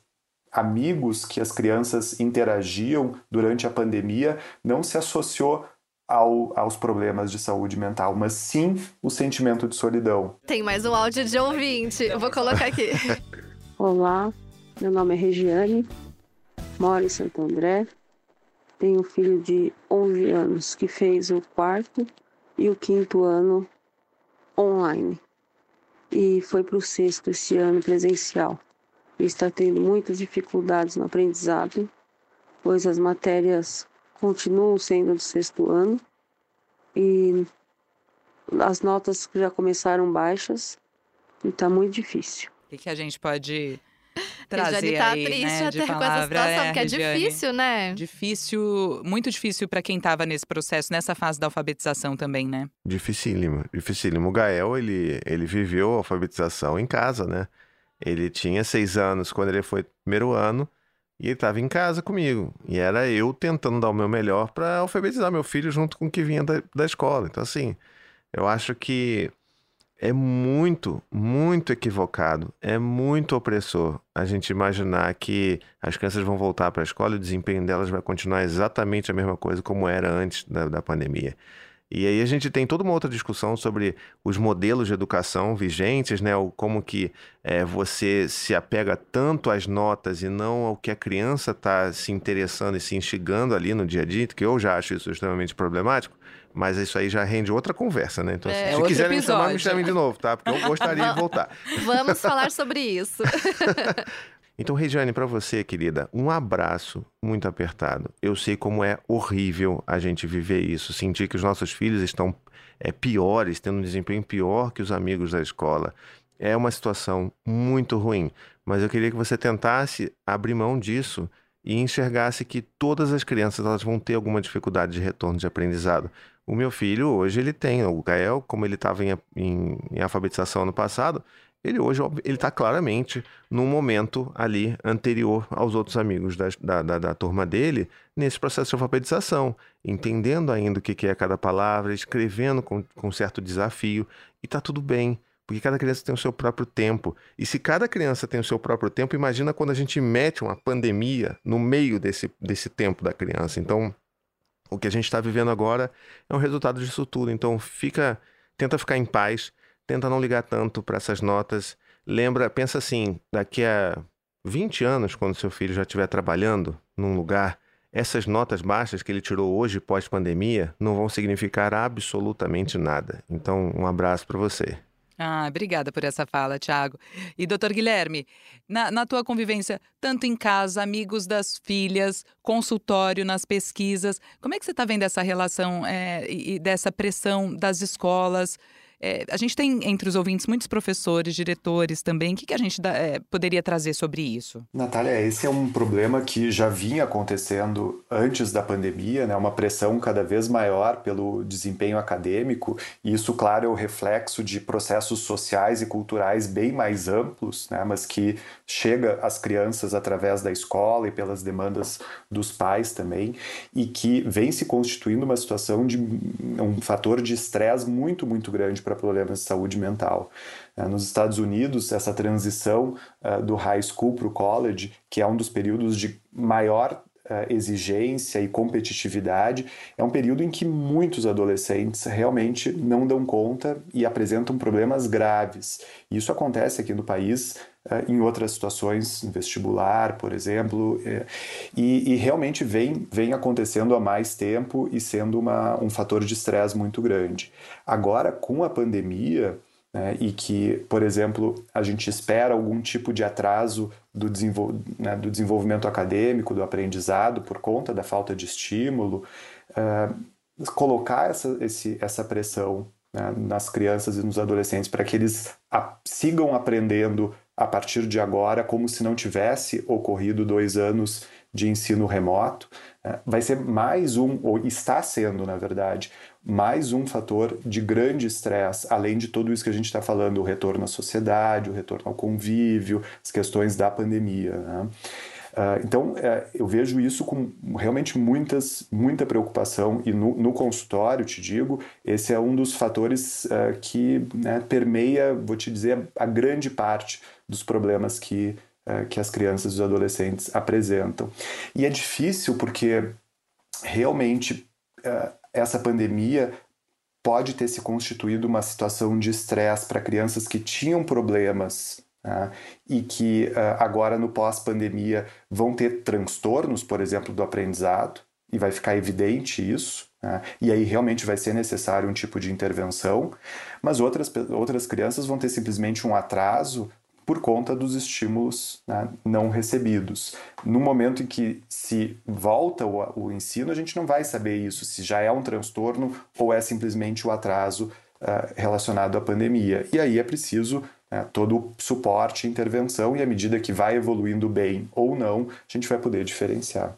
amigos que as crianças interagiam durante a pandemia não se associou ao, aos problemas de saúde mental, mas sim o sentimento de solidão. Tem mais um áudio de ouvinte. Eu vou colocar aqui. Olá, meu nome é Regiane, moro em Santo André, tenho um filho de 11 anos que fez o quarto e o quinto ano online e foi para o sexto esse ano presencial. E está tendo muitas dificuldades no aprendizado, pois as matérias continuam sendo do sexto ano e as notas já começaram baixas e está muito difícil. O que, que a gente pode Regiane trazer tá aí, triste né, de até com essa palavra, situação, é, porque é Regiane? difícil, né? Difícil, muito difícil para quem estava nesse processo, nessa fase da alfabetização também, né? Dificílimo, dificílimo. O Gael, ele, ele viveu a alfabetização em casa, né? Ele tinha seis anos quando ele foi primeiro ano e ele estava em casa comigo. E era eu tentando dar o meu melhor para alfabetizar meu filho junto com o que vinha da, da escola. Então, assim, eu acho que é muito, muito equivocado, é muito opressor a gente imaginar que as crianças vão voltar para a escola e o desempenho delas vai continuar exatamente a mesma coisa como era antes da, da pandemia. E aí a gente tem toda uma outra discussão sobre os modelos de educação vigentes, né? O como que é, você se apega tanto às notas e não ao que a criança está se interessando e se instigando ali no dia a dia, que eu já acho isso extremamente problemático, mas isso aí já rende outra conversa, né? Então, É, se quiserem me chamar, me episódio. chamem de novo, tá? Porque eu gostaria de voltar. Vamos falar sobre isso. Então, Regiane, para você, querida, um abraço muito apertado. Eu sei como é horrível a gente viver isso, sentir que os nossos filhos estão é, piores, tendo um desempenho pior que os amigos da escola. É uma situação muito ruim, mas eu queria que você tentasse abrir mão disso e enxergasse que todas as crianças elas vão ter alguma dificuldade de retorno de aprendizado. O meu filho, hoje, ele tem, o Gael, como ele estava em, em, em alfabetização ano passado, ele hoje ele está claramente num momento ali anterior aos outros amigos da, da, da, da turma dele nesse processo de alfabetização, entendendo ainda o que que é cada palavra, escrevendo com, com certo desafio, e está tudo bem, porque cada criança tem o seu próprio tempo. E se cada criança tem o seu próprio tempo, imagina quando a gente mete uma pandemia no meio desse, desse tempo da criança. Então, o que a gente está vivendo agora é um resultado disso tudo. Então, fica, tenta ficar em paz, tenta não ligar tanto para essas notas. Lembra, pensa assim, daqui a 20 anos, quando seu filho já estiver trabalhando num lugar, essas notas baixas que ele tirou hoje pós-pandemia não vão significar absolutamente nada. Então, um abraço para você. Ah, obrigada por essa fala, Tiago. E doutor Guilherme, na, na, tua convivência, tanto em casa, amigos das filhas, consultório, nas pesquisas, como é que você está vendo essa relação é, e, e dessa pressão das escolas? É, a gente tem entre os ouvintes muitos professores, diretores também. O que, que a gente dá, é, poderia trazer sobre isso? Natália, esse é um problema que já vinha acontecendo antes da pandemia, né? uma pressão cada vez maior pelo desempenho acadêmico, e isso, claro, é o reflexo de processos sociais e culturais bem mais amplos, né? mas que chega às crianças através da escola e pelas demandas dos pais também, e que vem se constituindo uma situação de um fator de estresse muito, muito grande para problemas de saúde mental. É, nos Estados Unidos, essa transição uh, do high school para o college, que é um dos períodos de maior uh, exigência e competitividade, é um período em que muitos adolescentes realmente não dão conta e apresentam problemas graves. Isso acontece aqui no país em outras situações, vestibular, por exemplo, e, e, realmente vem, vem acontecendo há mais tempo e sendo uma, um fator de estresse muito grande. Agora, com a pandemia, né, e que, por exemplo, a gente espera algum tipo de atraso do, desenvol né, do desenvolvimento acadêmico, do aprendizado, por conta da falta de estímulo, uh, colocar essa, esse, essa pressão né, nas crianças e nos adolescentes para que eles sigam aprendendo a partir de agora, como se não tivesse ocorrido dois anos de ensino remoto, uh, vai ser mais um, ou está sendo, na verdade, mais um fator de grande estresse, além de tudo isso que a gente está falando, o retorno à sociedade, o retorno ao convívio, as questões da pandemia. Né? Uh, então, uh, eu vejo isso com realmente muitas, muita preocupação e no, no consultório, te digo, esse é um dos fatores que né, permeia, vou te dizer, a grande parte dos problemas que, que as crianças e os adolescentes apresentam. E é difícil porque realmente essa pandemia pode ter se constituído uma situação de estresse para crianças que tinham problemas né, e que uh, agora no pós-pandemia vão ter transtornos, por exemplo, do aprendizado, e vai ficar evidente isso, né, e aí realmente vai ser necessário um tipo de intervenção, mas outras, outras crianças vão ter simplesmente um atraso por conta dos estímulos né, não recebidos. No momento em que se volta o, o, ensino, a gente não vai saber isso, se já é um transtorno ou é simplesmente o atraso uh, relacionado à pandemia. E aí é preciso né, todo o suporte, intervenção, e à medida que vai evoluindo bem ou não, a gente vai poder diferenciar.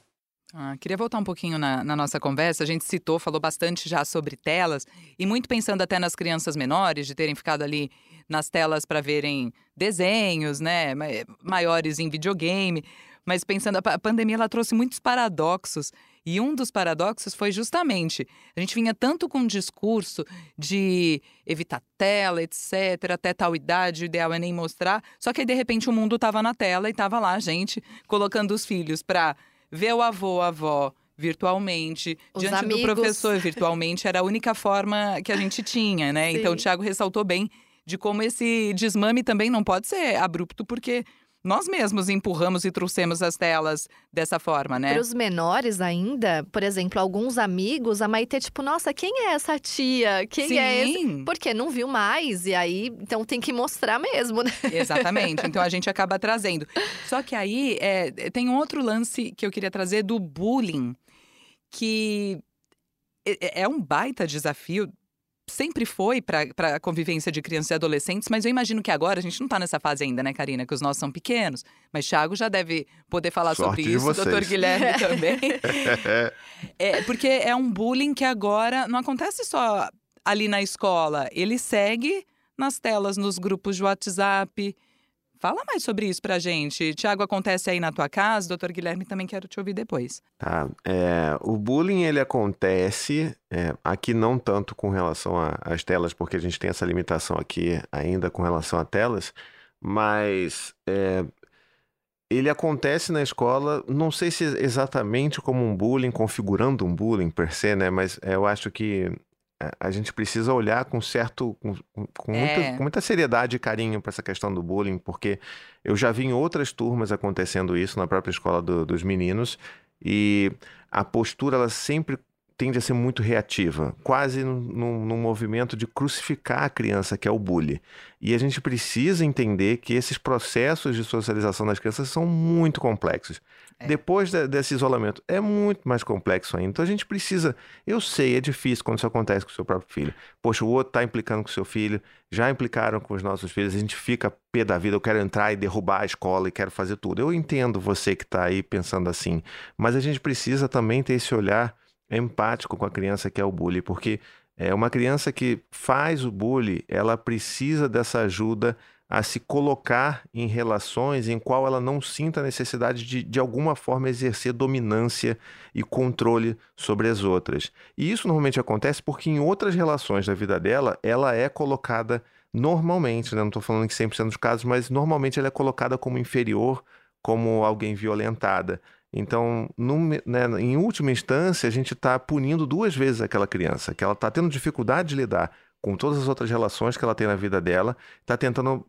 Ah, queria voltar um pouquinho na, na, nossa conversa. A gente citou, falou bastante já sobre telas, e muito pensando até nas crianças menores, de terem ficado ali nas telas para verem desenhos, né, maiores em videogame. Mas pensando, a pandemia ela trouxe muitos paradoxos. E um dos paradoxos foi justamente, a gente vinha tanto com um discurso de evitar tela, etc, até tal idade, o ideal é nem mostrar, só que aí de repente o mundo estava na tela e estava lá a gente colocando os filhos para ver o avô, a avó virtualmente, Os diante amigos. do professor virtualmente, era a única forma que a gente tinha, né? Sim. Então o Tiago ressaltou bem de como esse desmame também não pode ser abrupto, porque nós mesmos empurramos e trouxemos as telas dessa forma, né? Para os menores ainda, por exemplo, alguns amigos, a Maite, tipo, nossa, quem é essa tia? Quem Sim. é esse? Porque não viu mais, e aí, então tem que mostrar mesmo, né? Exatamente, então a gente acaba trazendo. Só que aí, é, tem um outro lance que eu queria trazer do bullying, que é, é um baita desafio sempre foi para a convivência de crianças e adolescentes, mas eu imagino que agora a gente não está nessa fase ainda, né, Karina? Que os nossos são pequenos. Mas Thiago já deve poder falar Sorte sobre isso, doutor Guilherme também. é, porque é um bullying que agora não acontece só ali na escola, ele segue nas telas, nos grupos de WhatsApp. Fala mais sobre isso pra gente. Tiago, acontece aí na tua casa? Doutor Guilherme, também quero te ouvir depois. Tá. É, o bullying, ele acontece, é, aqui não tanto com relação às telas, porque a gente tem essa limitação aqui ainda com relação a telas, mas é, ele acontece na escola, não sei se exatamente como um bullying, configurando um bullying per se, né? Mas eu acho que a gente precisa olhar com certo com, com, muita, é. com muita seriedade e carinho para essa questão do bullying, porque eu já vi em outras turmas acontecendo isso na própria escola do, dos meninos e a postura ela sempre tende a ser muito reativa, quase num, num, movimento de crucificar a criança, que é o bullying. E a gente precisa entender que esses processos de socialização das crianças são muito complexos. É. Depois de, desse isolamento, é muito mais complexo ainda. Então a gente precisa. Eu sei, é difícil quando isso acontece com o seu próprio filho. Poxa, o outro está implicando com o seu filho, já implicaram com os nossos filhos, a gente fica pé da vida. Eu quero entrar e derrubar a escola e quero fazer tudo. Eu entendo você que está aí pensando assim, mas a gente precisa também ter esse olhar empático com a criança que é o bullying, porque é uma criança que faz o bullying, ela precisa dessa ajuda a se colocar em relações em qual ela não sinta a necessidade de, de alguma forma, exercer dominância e controle sobre as outras. E isso normalmente acontece porque em outras relações da vida dela, ela é colocada normalmente, né? não estou falando que 100% dos casos, mas normalmente ela é colocada como inferior, como alguém violentada. Então, né, em última instância, a gente está punindo duas vezes aquela criança, que ela está tendo dificuldade de lidar com todas as outras relações que ela tem na vida dela, está tentando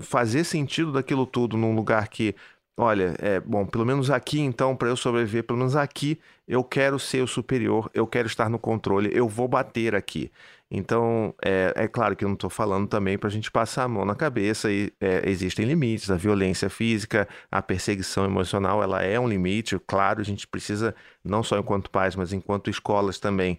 fazer sentido daquilo tudo num lugar que, olha, é bom, pelo menos aqui então, para eu sobreviver, pelo menos aqui eu quero ser o superior, eu quero estar no controle, eu vou bater aqui. Então, é, é claro que eu não estou falando também para a gente passar a mão na cabeça e é, existem limites. A violência física, a perseguição emocional, ela é um limite. Claro, a gente precisa, não só enquanto pais, mas enquanto escolas também,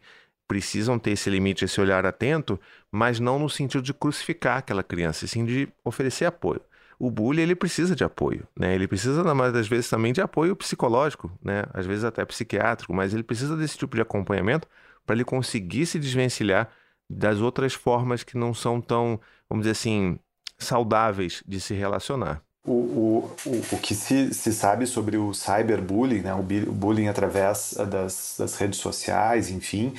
precisam ter esse limite, esse olhar atento, mas não no sentido de crucificar aquela criança, sim de oferecer apoio. O bullying ele precisa de apoio, né? Ele precisa na maioria das vezes também de apoio psicológico, né? Às vezes até psiquiátrico, mas ele precisa desse tipo de acompanhamento para ele conseguir se desvencilhar das outras formas que não são tão, vamos dizer assim, saudáveis de se relacionar. O, o, o, o que se, se sabe sobre o cyberbullying, né, o bullying através das, das redes sociais, enfim,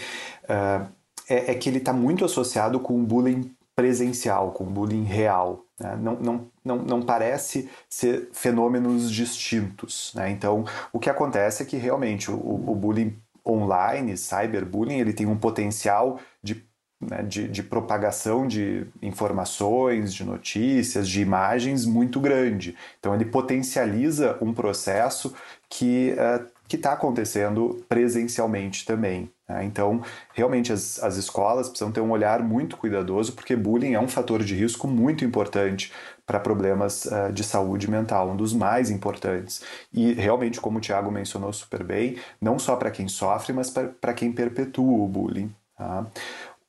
uh, é, é, que ele está muito associado com o bullying presencial, com o bullying real. Né? Não, não, não, não parece ser fenômenos distintos. Né? Então, o que acontece é que realmente o, o bullying online, cyberbullying, ele tem um potencial né, de, de, propagação de informações, de notícias, de imagens muito grande. Então, ele potencializa um processo que uh, está acontecendo presencialmente também. Né? Então, realmente, as, as escolas precisam ter um olhar muito cuidadoso, porque bullying é um fator de risco muito importante para problemas uh, de saúde mental, um dos mais importantes. E realmente, como o Tiago mencionou super bem, não só para quem sofre, mas para quem perpetua o bullying. Tá?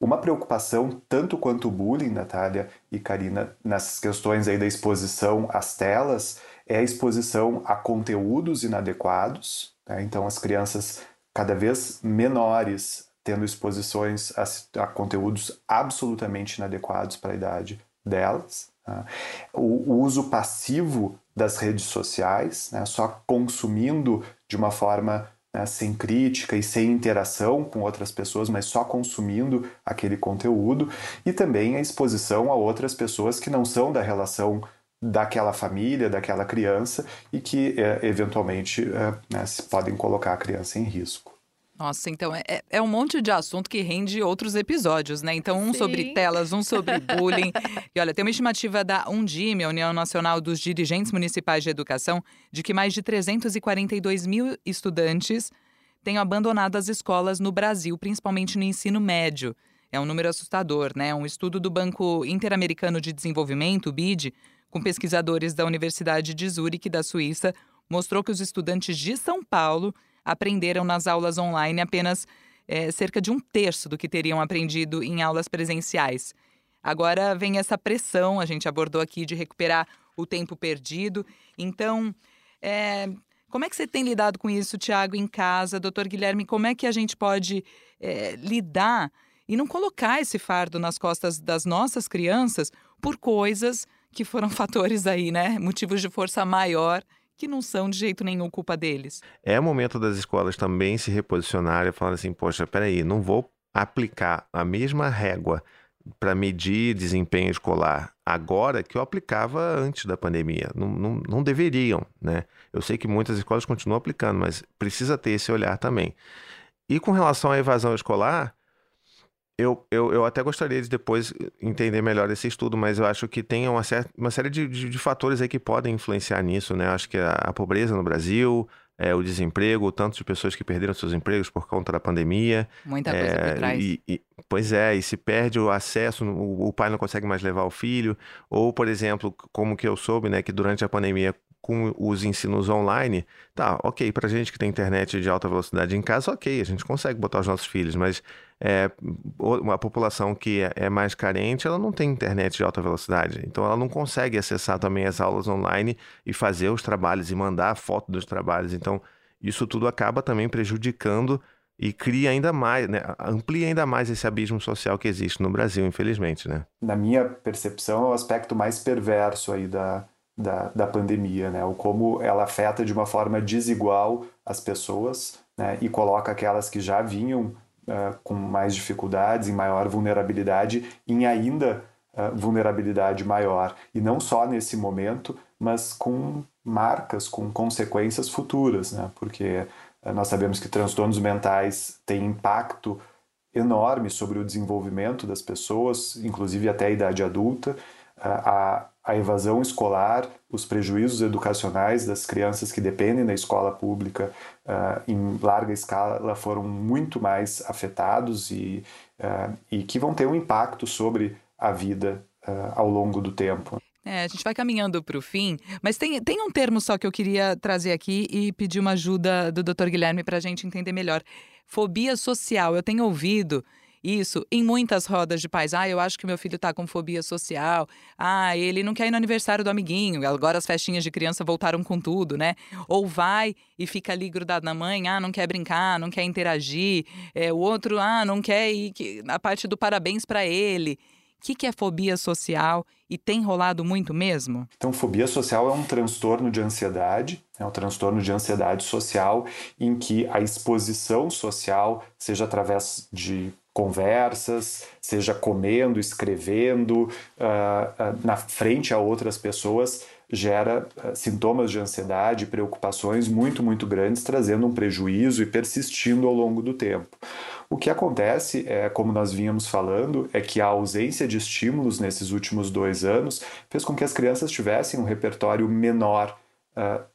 Uma preocupação, tanto quanto o bullying, Natália e Karina, nessas questões aí da exposição às telas, é a exposição a conteúdos inadequados. Né? Então, as crianças cada vez menores tendo exposições a, a conteúdos absolutamente inadequados para a idade delas. Né? O, o, uso passivo das redes sociais, né? só consumindo de uma forma né, sem crítica e sem interação com outras pessoas, mas só consumindo aquele conteúdo, e também a exposição a outras pessoas que não são da relação daquela família, daquela criança e que é, eventualmente é, né, podem colocar a criança em risco. Nossa, então é, é, é um monte de assunto que rende outros episódios, né? Então, um Sim. sobre telas, um sobre bullying. e olha, tem uma estimativa da Undime, a União Nacional dos Dirigentes Municipais de Educação, de que mais de 342 mil estudantes tenham abandonado as escolas no Brasil, principalmente no ensino médio. É um número assustador, né? Um estudo do Banco Interamericano de Desenvolvimento, o BID, com pesquisadores da Universidade de Zurique, da Suíça, mostrou que os estudantes de São Paulo aprenderam nas aulas online apenas é, cerca de um terço do que teriam aprendido em aulas presenciais. Agora vem essa pressão, a gente abordou aqui, de recuperar o tempo perdido. Então, é, como é que você tem lidado com isso, Tiago, em casa? Doutor Guilherme, como é que a gente pode é, lidar e não colocar esse fardo nas costas das nossas crianças por coisas que foram fatores aí, né? Motivos de força maior que não são de jeito nenhum culpa deles. É momento das escolas também se reposicionarem e falar assim: poxa, peraí, não vou aplicar a mesma régua para medir desempenho escolar agora que eu aplicava antes da pandemia. Não, não, não deveriam, né? Eu sei que muitas escolas continuam aplicando, mas precisa ter esse olhar também. E com relação à evasão escolar, eu, eu, eu até gostaria de depois entender melhor esse estudo, mas eu acho que tem uma, certa, uma série de, de, de fatores aí que podem influenciar nisso, né? Eu acho que a, a pobreza no Brasil, é, o desemprego, o tanto de pessoas que perderam seus empregos por conta da pandemia. Muita coisa por trás. E, e, pois é, e se perde o acesso, o, o pai não consegue mais levar o filho, ou, por exemplo, como que eu soube, né, que durante a pandemia com os ensinos online, tá, ok, para gente que tem internet de alta velocidade em casa, ok, a gente consegue botar os nossos filhos, mas é, uma população que é, é mais carente, ela não tem internet de alta velocidade, então ela não consegue acessar também as aulas online e fazer os trabalhos e mandar foto dos trabalhos, então isso tudo acaba também prejudicando e cria ainda mais, né, amplia ainda mais esse abismo social que existe no Brasil, infelizmente, né? Na minha percepção, é o aspecto mais perverso aí da, da, da pandemia, né? O como ela afeta de uma forma desigual as pessoas né? e coloca aquelas que já vinham uh, com mais dificuldades, em maior vulnerabilidade, em ainda uh, vulnerabilidade maior. E não só nesse momento, mas com marcas, com consequências futuras, né? Porque uh, nós sabemos que transtornos mentais têm impacto enorme sobre o desenvolvimento das pessoas, inclusive até a idade adulta. A, a evasão escolar, os prejuízos educacionais das crianças que dependem da escola pública uh, em larga escala foram muito mais afetados e, uh, e que vão ter um impacto sobre a vida uh, ao longo do tempo. É, a gente vai caminhando para o fim, mas tem, tem um termo só que eu queria trazer aqui e pedir uma ajuda do Dr. Guilherme para a gente entender melhor. Fobia social. Eu tenho ouvido isso em muitas rodas de pais. Ah, eu acho que meu filho está com fobia social. Ah, ele não quer ir no aniversário do amiguinho. Agora as festinhas de criança voltaram com tudo, né? Ou vai e fica ali grudado na mãe. Ah, não quer brincar, não quer interagir. É, o outro, ah, não quer ir a parte do parabéns para ele. O que, que é fobia social e tem rolado muito mesmo? Então, fobia social é um transtorno de ansiedade, é um transtorno de ansiedade social em que a exposição social, seja através de conversas, seja comendo, escrevendo, uh, uh, na frente a outras pessoas, gera uh, sintomas de ansiedade, preocupações muito, muito grandes, trazendo um prejuízo e persistindo ao longo do tempo. O que acontece, é, como nós vínhamos falando, é que a ausência de estímulos nesses últimos dois anos fez com que as crianças tivessem um repertório menor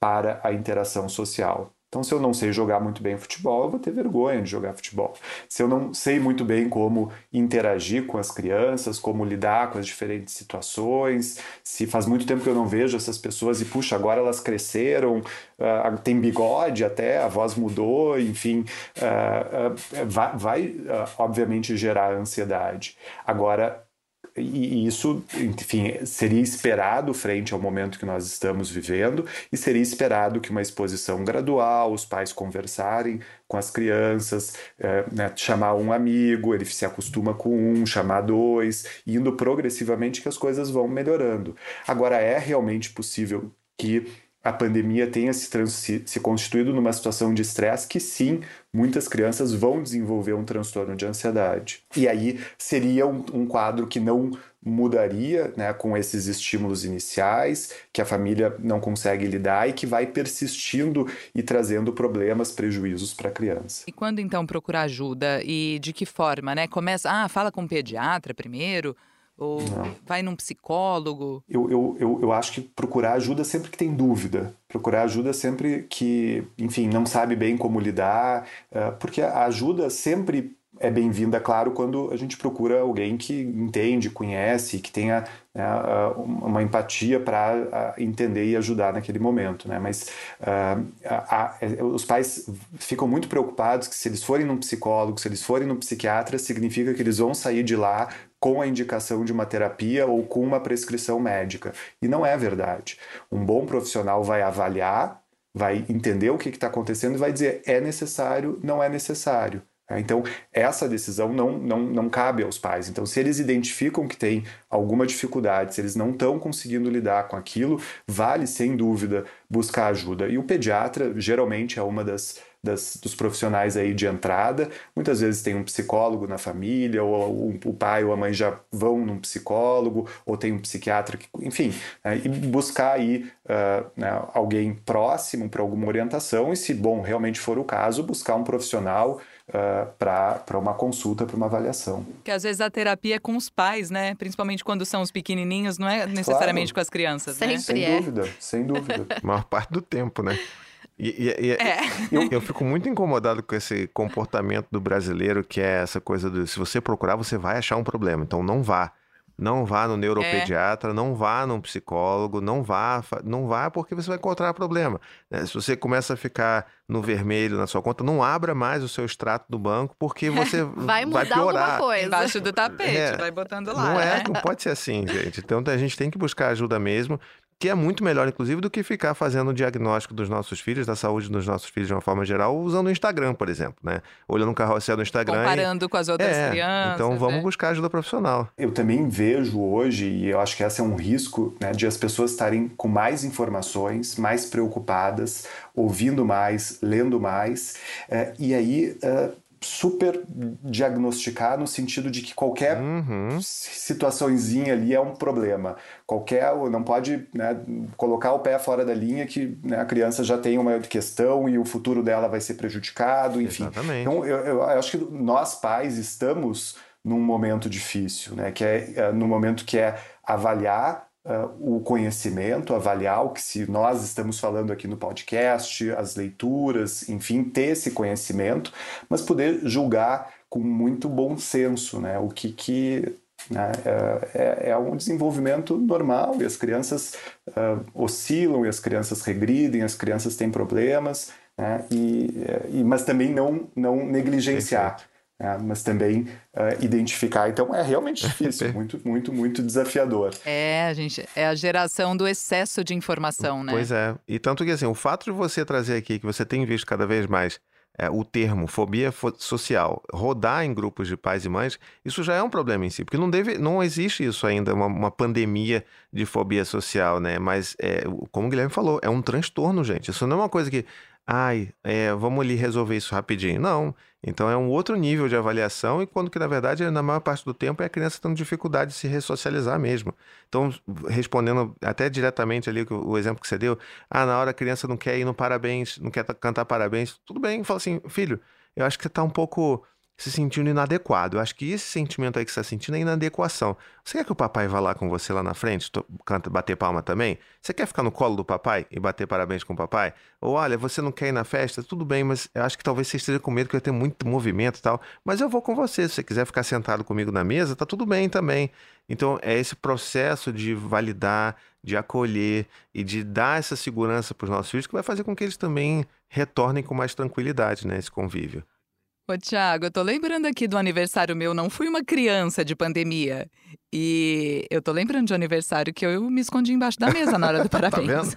para a interação social. Então, se eu não sei jogar muito bem futebol, eu vou ter vergonha de jogar futebol. Se eu não sei muito bem como interagir com as crianças, como lidar com as diferentes situações, se faz muito tempo que eu não vejo essas pessoas e, puxa, agora elas cresceram, uh, tem bigode até, a voz mudou, enfim, uh, uh, vai, vai obviamente gerar ansiedade. Agora, e isso, enfim, seria esperado frente ao momento que nós estamos vivendo, e seria esperado que uma exposição gradual, os pais conversarem com as crianças, é, né, chamar um amigo, ele se acostuma com um, chamar dois, indo progressivamente que as coisas vão melhorando. Agora, é realmente possível que a pandemia tenha se, se, se constituído numa situação de estresse que sim, muitas crianças vão desenvolver um transtorno de ansiedade. E aí seria um, um quadro que não mudaria né, com esses estímulos iniciais, que a família não consegue lidar e que vai persistindo e trazendo problemas, prejuízos para a criança. E quando então procurar ajuda e de que forma, né? Começa, ah, fala com o pediatra primeiro, ou não. vai num psicólogo? Eu, eu, eu, eu, acho que procurar ajuda sempre que tem dúvida. Procurar ajuda sempre que, enfim, não sabe bem como lidar. Uh, porque a ajuda sempre é bem-vinda, claro, quando a gente procura alguém que entende, conhece, que tenha né, uma empatia para entender e ajudar naquele momento. Né? Mas uh, a, a, os pais ficam muito preocupados que se eles forem num psicólogo, se eles forem num psiquiatra, significa que eles vão sair de lá com a indicação de uma terapia ou com uma prescrição médica. E não é verdade. Um bom profissional vai avaliar, vai entender o que está acontecendo e vai dizer é necessário, não é necessário. É, então, essa decisão não, não, não cabe aos pais. Então, se eles identificam que tem alguma dificuldade, se eles não estão conseguindo lidar com aquilo, vale sem dúvida buscar ajuda. E o pediatra geralmente é uma das, das, dos profissionais aí de entrada. Muitas vezes tem um psicólogo na família, ou o, o pai ou a mãe já vão num psicólogo, ou tem um psiquiatra, que, enfim, né, e buscar aí uh, né, alguém próximo para alguma orientação, e se bom realmente for o caso, buscar um profissional uh, para uma consulta, para uma avaliação. Que às vezes a terapia é com os pais, né? Principalmente quando são os pequenininhos, não é necessariamente claro. com as crianças, Sempre né? Sem é. dúvida, sem dúvida. a maior parte do tempo, né? E, e, e É. eu, eu fico muito incomodado com esse comportamento do brasileiro, que é essa coisa do se você procurar, você vai achar um problema. Então não vá. Não vá no neuropediatra, não vá num psicólogo, não vá, não vá porque você vai encontrar problema. né? Se você começa a ficar no vermelho na sua conta, não abra mais o seu extrato do banco porque você Vai mudar alguma piorar. coisa. Embaixo do tapete, É. vai botando lá. Não é, né? não pode ser assim, gente. Então a gente tem que buscar ajuda mesmo, que é muito melhor, inclusive, do que ficar fazendo o diagnóstico dos nossos filhos, da saúde dos nossos filhos de uma forma geral, usando o Instagram, por exemplo, né? Olhando um carrossel no Instagram. e- Comparando com as outras É, crianças. então vamos né? buscar ajuda profissional. Eu também vejo hoje, e eu acho que esse é um risco, né, de as pessoas estarem com mais informações, mais preocupadas, ouvindo mais, lendo mais, eh, e aí eh, super diagnosticar no sentido de que qualquer Uhum. situaçãozinha ali é um problema. Qualquer, não pode né, colocar o pé fora da linha que né, a criança já tem uma questão e o futuro dela vai ser prejudicado, enfim. Exatamente. Então, eu, eu acho que nós pais estamos num momento difícil, né? Que é, é no momento que é avaliar ah, o conhecimento, avaliar o que se nós estamos falando aqui no podcast, as leituras, enfim, ter esse conhecimento, mas poder julgar com muito bom senso, né? O que que né, é, é um desenvolvimento normal e as crianças ah, oscilam e as crianças regridem, as crianças têm problemas, né? E, e mas também não não negligenciar. Né, mas também ah, identificar. Então é realmente difícil, muito, muito, muito desafiador. É, gente, é a geração do excesso de informação, né? Pois é. E tanto que assim, o fato de você trazer aqui, que você tem visto cada vez mais é, o termo fobia fo- social rodar em grupos de pais e mães, isso já é um problema em si, porque não deve, não existe isso ainda, uma, uma pandemia de fobia social, né? Mas, é, como o Guilherme falou, é um transtorno, gente. Isso não é uma coisa que, ai, é, vamos ali resolver isso rapidinho. Não. Então é um outro nível de avaliação e quando que na verdade na maior parte do tempo é a criança tendo dificuldade de se ressocializar mesmo. Então respondendo até diretamente ali o exemplo que você deu, ah, na hora a criança não quer ir no parabéns, não quer ta- cantar parabéns, tudo bem, fala assim, filho, eu acho que você tá um pouco se sentindo inadequado. Eu acho que esse sentimento aí que você está sentindo é inadequação. Você quer que o papai vá lá com você lá na frente, canta, bater palma também? Você quer ficar no colo do papai e bater parabéns com o papai? Ou olha, você não quer ir na festa? Tudo bem, mas eu acho que talvez você esteja com medo que eu tenho muito movimento e tal. Mas eu vou com você. Se você quiser ficar sentado comigo na mesa, tá tudo bem também. Então é esse processo de validar, de acolher e de dar essa segurança para os nossos filhos que vai fazer com que eles também retornem com mais tranquilidade, né? Esse convívio. Ô, Tiago, eu tô lembrando aqui do aniversário meu, não fui uma criança de pandemia. E eu tô lembrando de um aniversário que eu me escondi embaixo da mesa na hora do parabéns.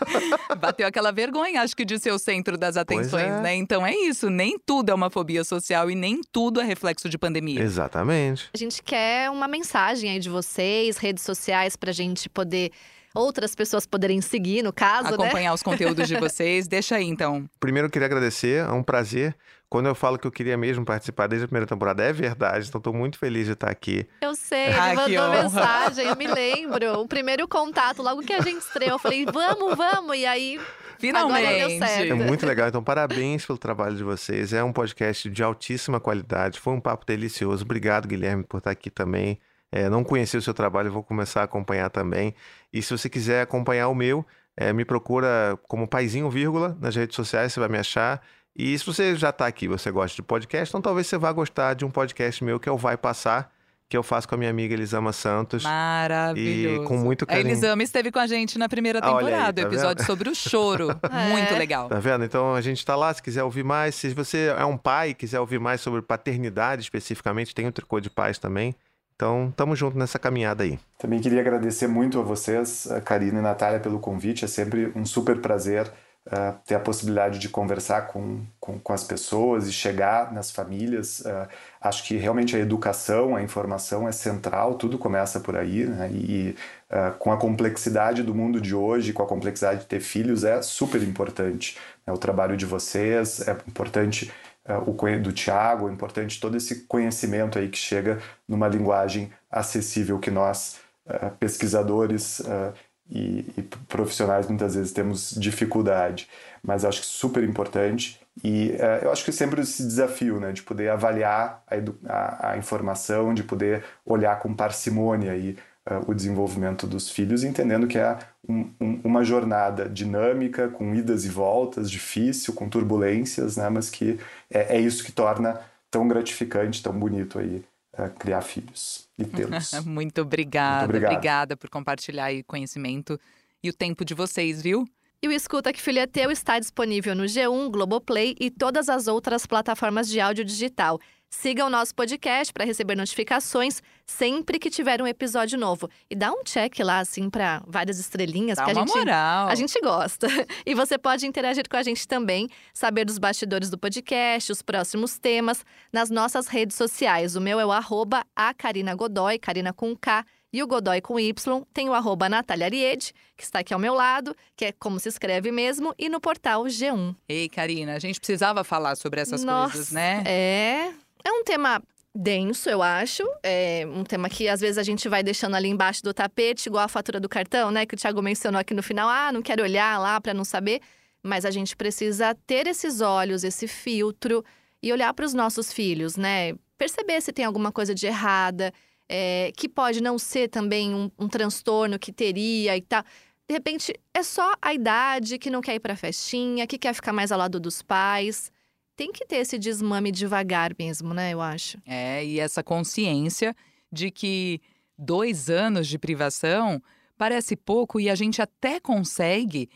Bateu aquela vergonha, acho que de ser o centro das atenções, é. né? Então é isso, nem tudo é uma fobia social e nem tudo é reflexo de pandemia. Exatamente. A gente quer uma mensagem aí de vocês, redes sociais, pra gente poder. Outras pessoas poderem seguir, no caso, né? Acompanhar os conteúdos de vocês, deixa aí então. Primeiro eu queria agradecer, é um prazer. Quando eu falo que eu queria mesmo participar desde a primeira temporada, é verdade. Então estou muito feliz de estar aqui. Eu sei, Ai, ele que mandou mensagem, eu me lembro. O primeiro contato, logo que a gente estreou, eu falei, vamos, vamos. E aí, Finalmente. Agora deu certo. É muito legal. Então, parabéns pelo trabalho de vocês. É um podcast de altíssima qualidade. Foi um papo delicioso. Obrigado, Guilherme, por estar aqui também. É, não conheci o seu trabalho, vou começar a acompanhar também. E se você quiser acompanhar o meu, é, me procura como Paizinho Vírgula nas redes sociais, você vai me achar. E se você já está aqui, você gosta de podcast, então talvez você vá gostar de um podcast meu que é o Vai Passar, que eu faço com a minha amiga Elisama Santos. Maravilhoso. E com muito A carinho. Elisama esteve com a gente na primeira olha aí, temporada, tá o episódio sobre o choro. É. Muito legal. Tá vendo? Então a gente tá lá, se quiser ouvir mais. Se você é um pai e quiser ouvir mais sobre paternidade especificamente, tem o Tricô de Pais também. Então, tamo junto nessa caminhada aí. Também queria agradecer muito a vocês, a Karina e Natália, pelo convite. É sempre um super prazer uh, ter a possibilidade de conversar com, com, com, as pessoas e chegar nas famílias. Uh, acho que realmente a educação, a informação é central, tudo começa por aí. Né? E uh, com a complexidade do mundo de hoje, com a complexidade de ter filhos, é super importante. Né? O trabalho de vocês é importante. Uh, o do Tiago, é importante todo esse conhecimento aí que chega numa linguagem acessível que nós, uh, pesquisadores uh, e, profissionais, muitas vezes temos dificuldade. Mas acho que super importante e eu acho que sempre esse desafio né, de poder avaliar a, a, a informação, de poder olhar com parcimônia aí o desenvolvimento dos filhos, entendendo que é um, um, uma jornada dinâmica, com idas e voltas, difícil, com turbulências, né? mas que é, é isso que torna tão gratificante, tão bonito aí uh, criar filhos e tê-los. Muito obrigada, Muito obrigada por compartilhar o conhecimento e o tempo de vocês, viu? E o Escuta Que Filho é Teu está disponível no G1, Globoplay e todas as outras plataformas de áudio digital. Siga o nosso podcast para receber notificações sempre que tiver um episódio novo. E dá um check lá, assim, para várias estrelinhas. Dá que uma a gente, moral. A gente gosta. E você pode interagir com a gente também, saber dos bastidores do podcast, os próximos temas, nas nossas redes sociais. O meu é o arroba a Karina Godoy, Karina com K e o Godoy com Y. Tem o arroba Natália Ariede, que está aqui ao meu lado, que é como se escreve mesmo, e no portal G1. Ei, Karina, a gente precisava falar sobre essas Nossa, coisas, né? É. É um tema denso, eu acho. É um tema que às vezes a gente vai deixando ali embaixo do tapete, igual a fatura do cartão, né? Que o Thiago mencionou aqui no final. Ah, não quero olhar lá para não saber. Mas a gente precisa ter esses olhos, esse filtro e olhar para os nossos filhos, né? Perceber se tem alguma coisa de errada, é, que pode não ser também um, um transtorno que teria e tal. De repente, é só a idade que não quer ir para festinha, que quer ficar mais ao lado dos pais tem que ter esse desmame devagar mesmo, né? Eu acho. É, e essa consciência de que dois anos de privação parece pouco e a gente até consegue.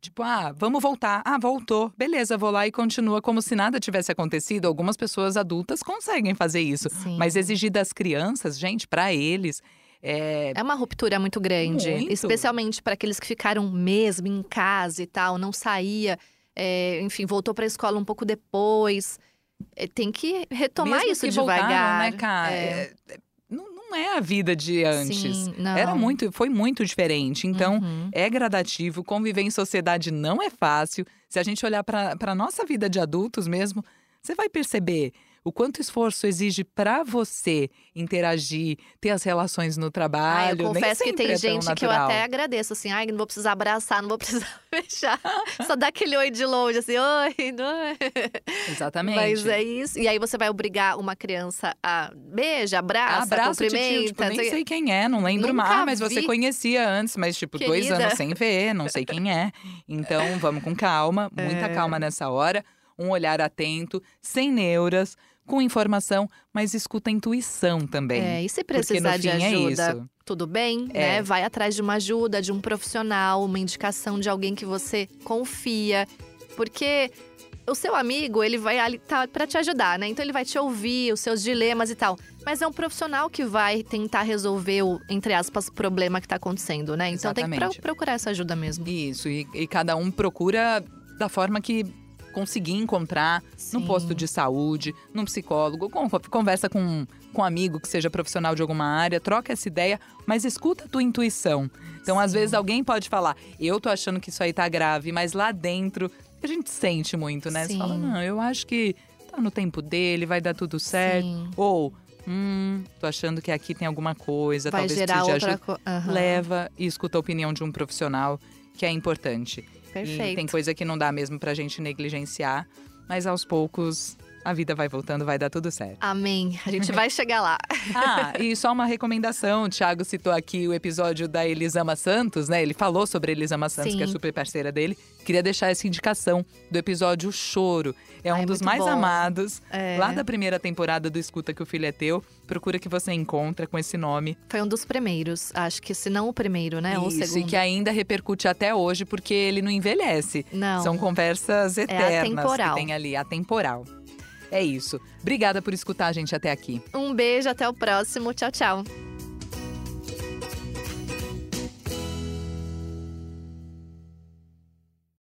Tipo, ah, vamos voltar. Ah, voltou. Beleza, vou lá e continua como se nada tivesse acontecido. Algumas pessoas adultas conseguem fazer isso. Sim. Mas exigir das crianças, gente, para eles. É... é uma ruptura muito grande. Muito. Especialmente para aqueles que ficaram mesmo em casa e tal, não saía é, enfim, voltou para a escola um pouco depois. É, tem que retomar Mesmo isso que devagar. Voltaram, né, cara? É. é não, não é a vida de antes. Sim, Era muito, foi muito diferente. Então, uhum. é gradativo. Conviver em sociedade não é fácil. Se a gente olhar para a nossa vida de adultos mesmo, você vai perceber o quanto esforço exige para você interagir, ter as relações no trabalho. Ah, eu confesso que tem é gente que eu até agradeço, assim, ai, não vou precisar abraçar, não vou precisar beijar. Só dá aquele oi de longe, assim, oi, não é? Exatamente. Mas é isso. E aí você vai obrigar uma criança a beija, abraça, abraça cumprimenta. Tio, tipo, nem sei quem é, não lembro Nunca mais, mas vi. você conhecia antes, mas tipo, Querida. dois anos sem ver, não sei quem é. Então, vamos com calma, muita É. calma nessa hora. Um olhar atento, sem neuras, com informação, mas escuta a intuição também. É, e se precisar de é ajuda, isso. tudo bem, É. né? Vai atrás de uma ajuda, de um profissional, uma indicação de alguém que você confia. Porque o seu amigo, ele vai ali tá para te ajudar, né? Então ele vai te ouvir, os seus dilemas e tal. Mas é um profissional que vai tentar resolver o, entre aspas, problema que tá acontecendo, né? Então tem que Exatamente. pro- procurar essa ajuda mesmo. Isso, e, e cada um procura da forma que conseguir encontrar Sim. posto de saúde, num psicólogo, con- conversa com, com um amigo que seja profissional de alguma área, troca essa ideia, mas escuta a tua intuição. Então, às Sim. vezes, alguém pode falar, eu tô achando que isso aí tá grave, mas lá dentro a gente sente muito, né? Você Sim. fala, não, eu acho que tá no tempo dele, vai dar tudo certo. Sim. Ou, hum, tô achando que aqui tem alguma coisa, Vai talvez gerar precise outra ajuda. coisa. Leva e escuta a opinião de um profissional, que é importante. E Perfeito. tem coisa que não dá mesmo pra gente negligenciar, mas aos poucos a vida vai voltando, vai dar tudo certo. Amém. A gente vai chegar lá. Ah, e só uma recomendação: o Thiago citou aqui o episódio da Elisama Santos, né? Ele falou sobre a Elisama Santos, que é Sim. super parceira dele. Queria deixar essa indicação do episódio Choro. É um Ai, dos muito mais bom. amados. É. Lá da primeira temporada do Escuta que o Filho é Teu. Procura que você encontra com esse nome. Foi um dos primeiros. Acho que se não o primeiro, né? Ou o Isso, segundo. e que ainda repercute até hoje, porque ele não envelhece. Não. São conversas eternas atemporal. que tem ali, atemporal. É isso. Obrigada por escutar a gente até aqui. Um beijo, até o próximo. Tchau, tchau.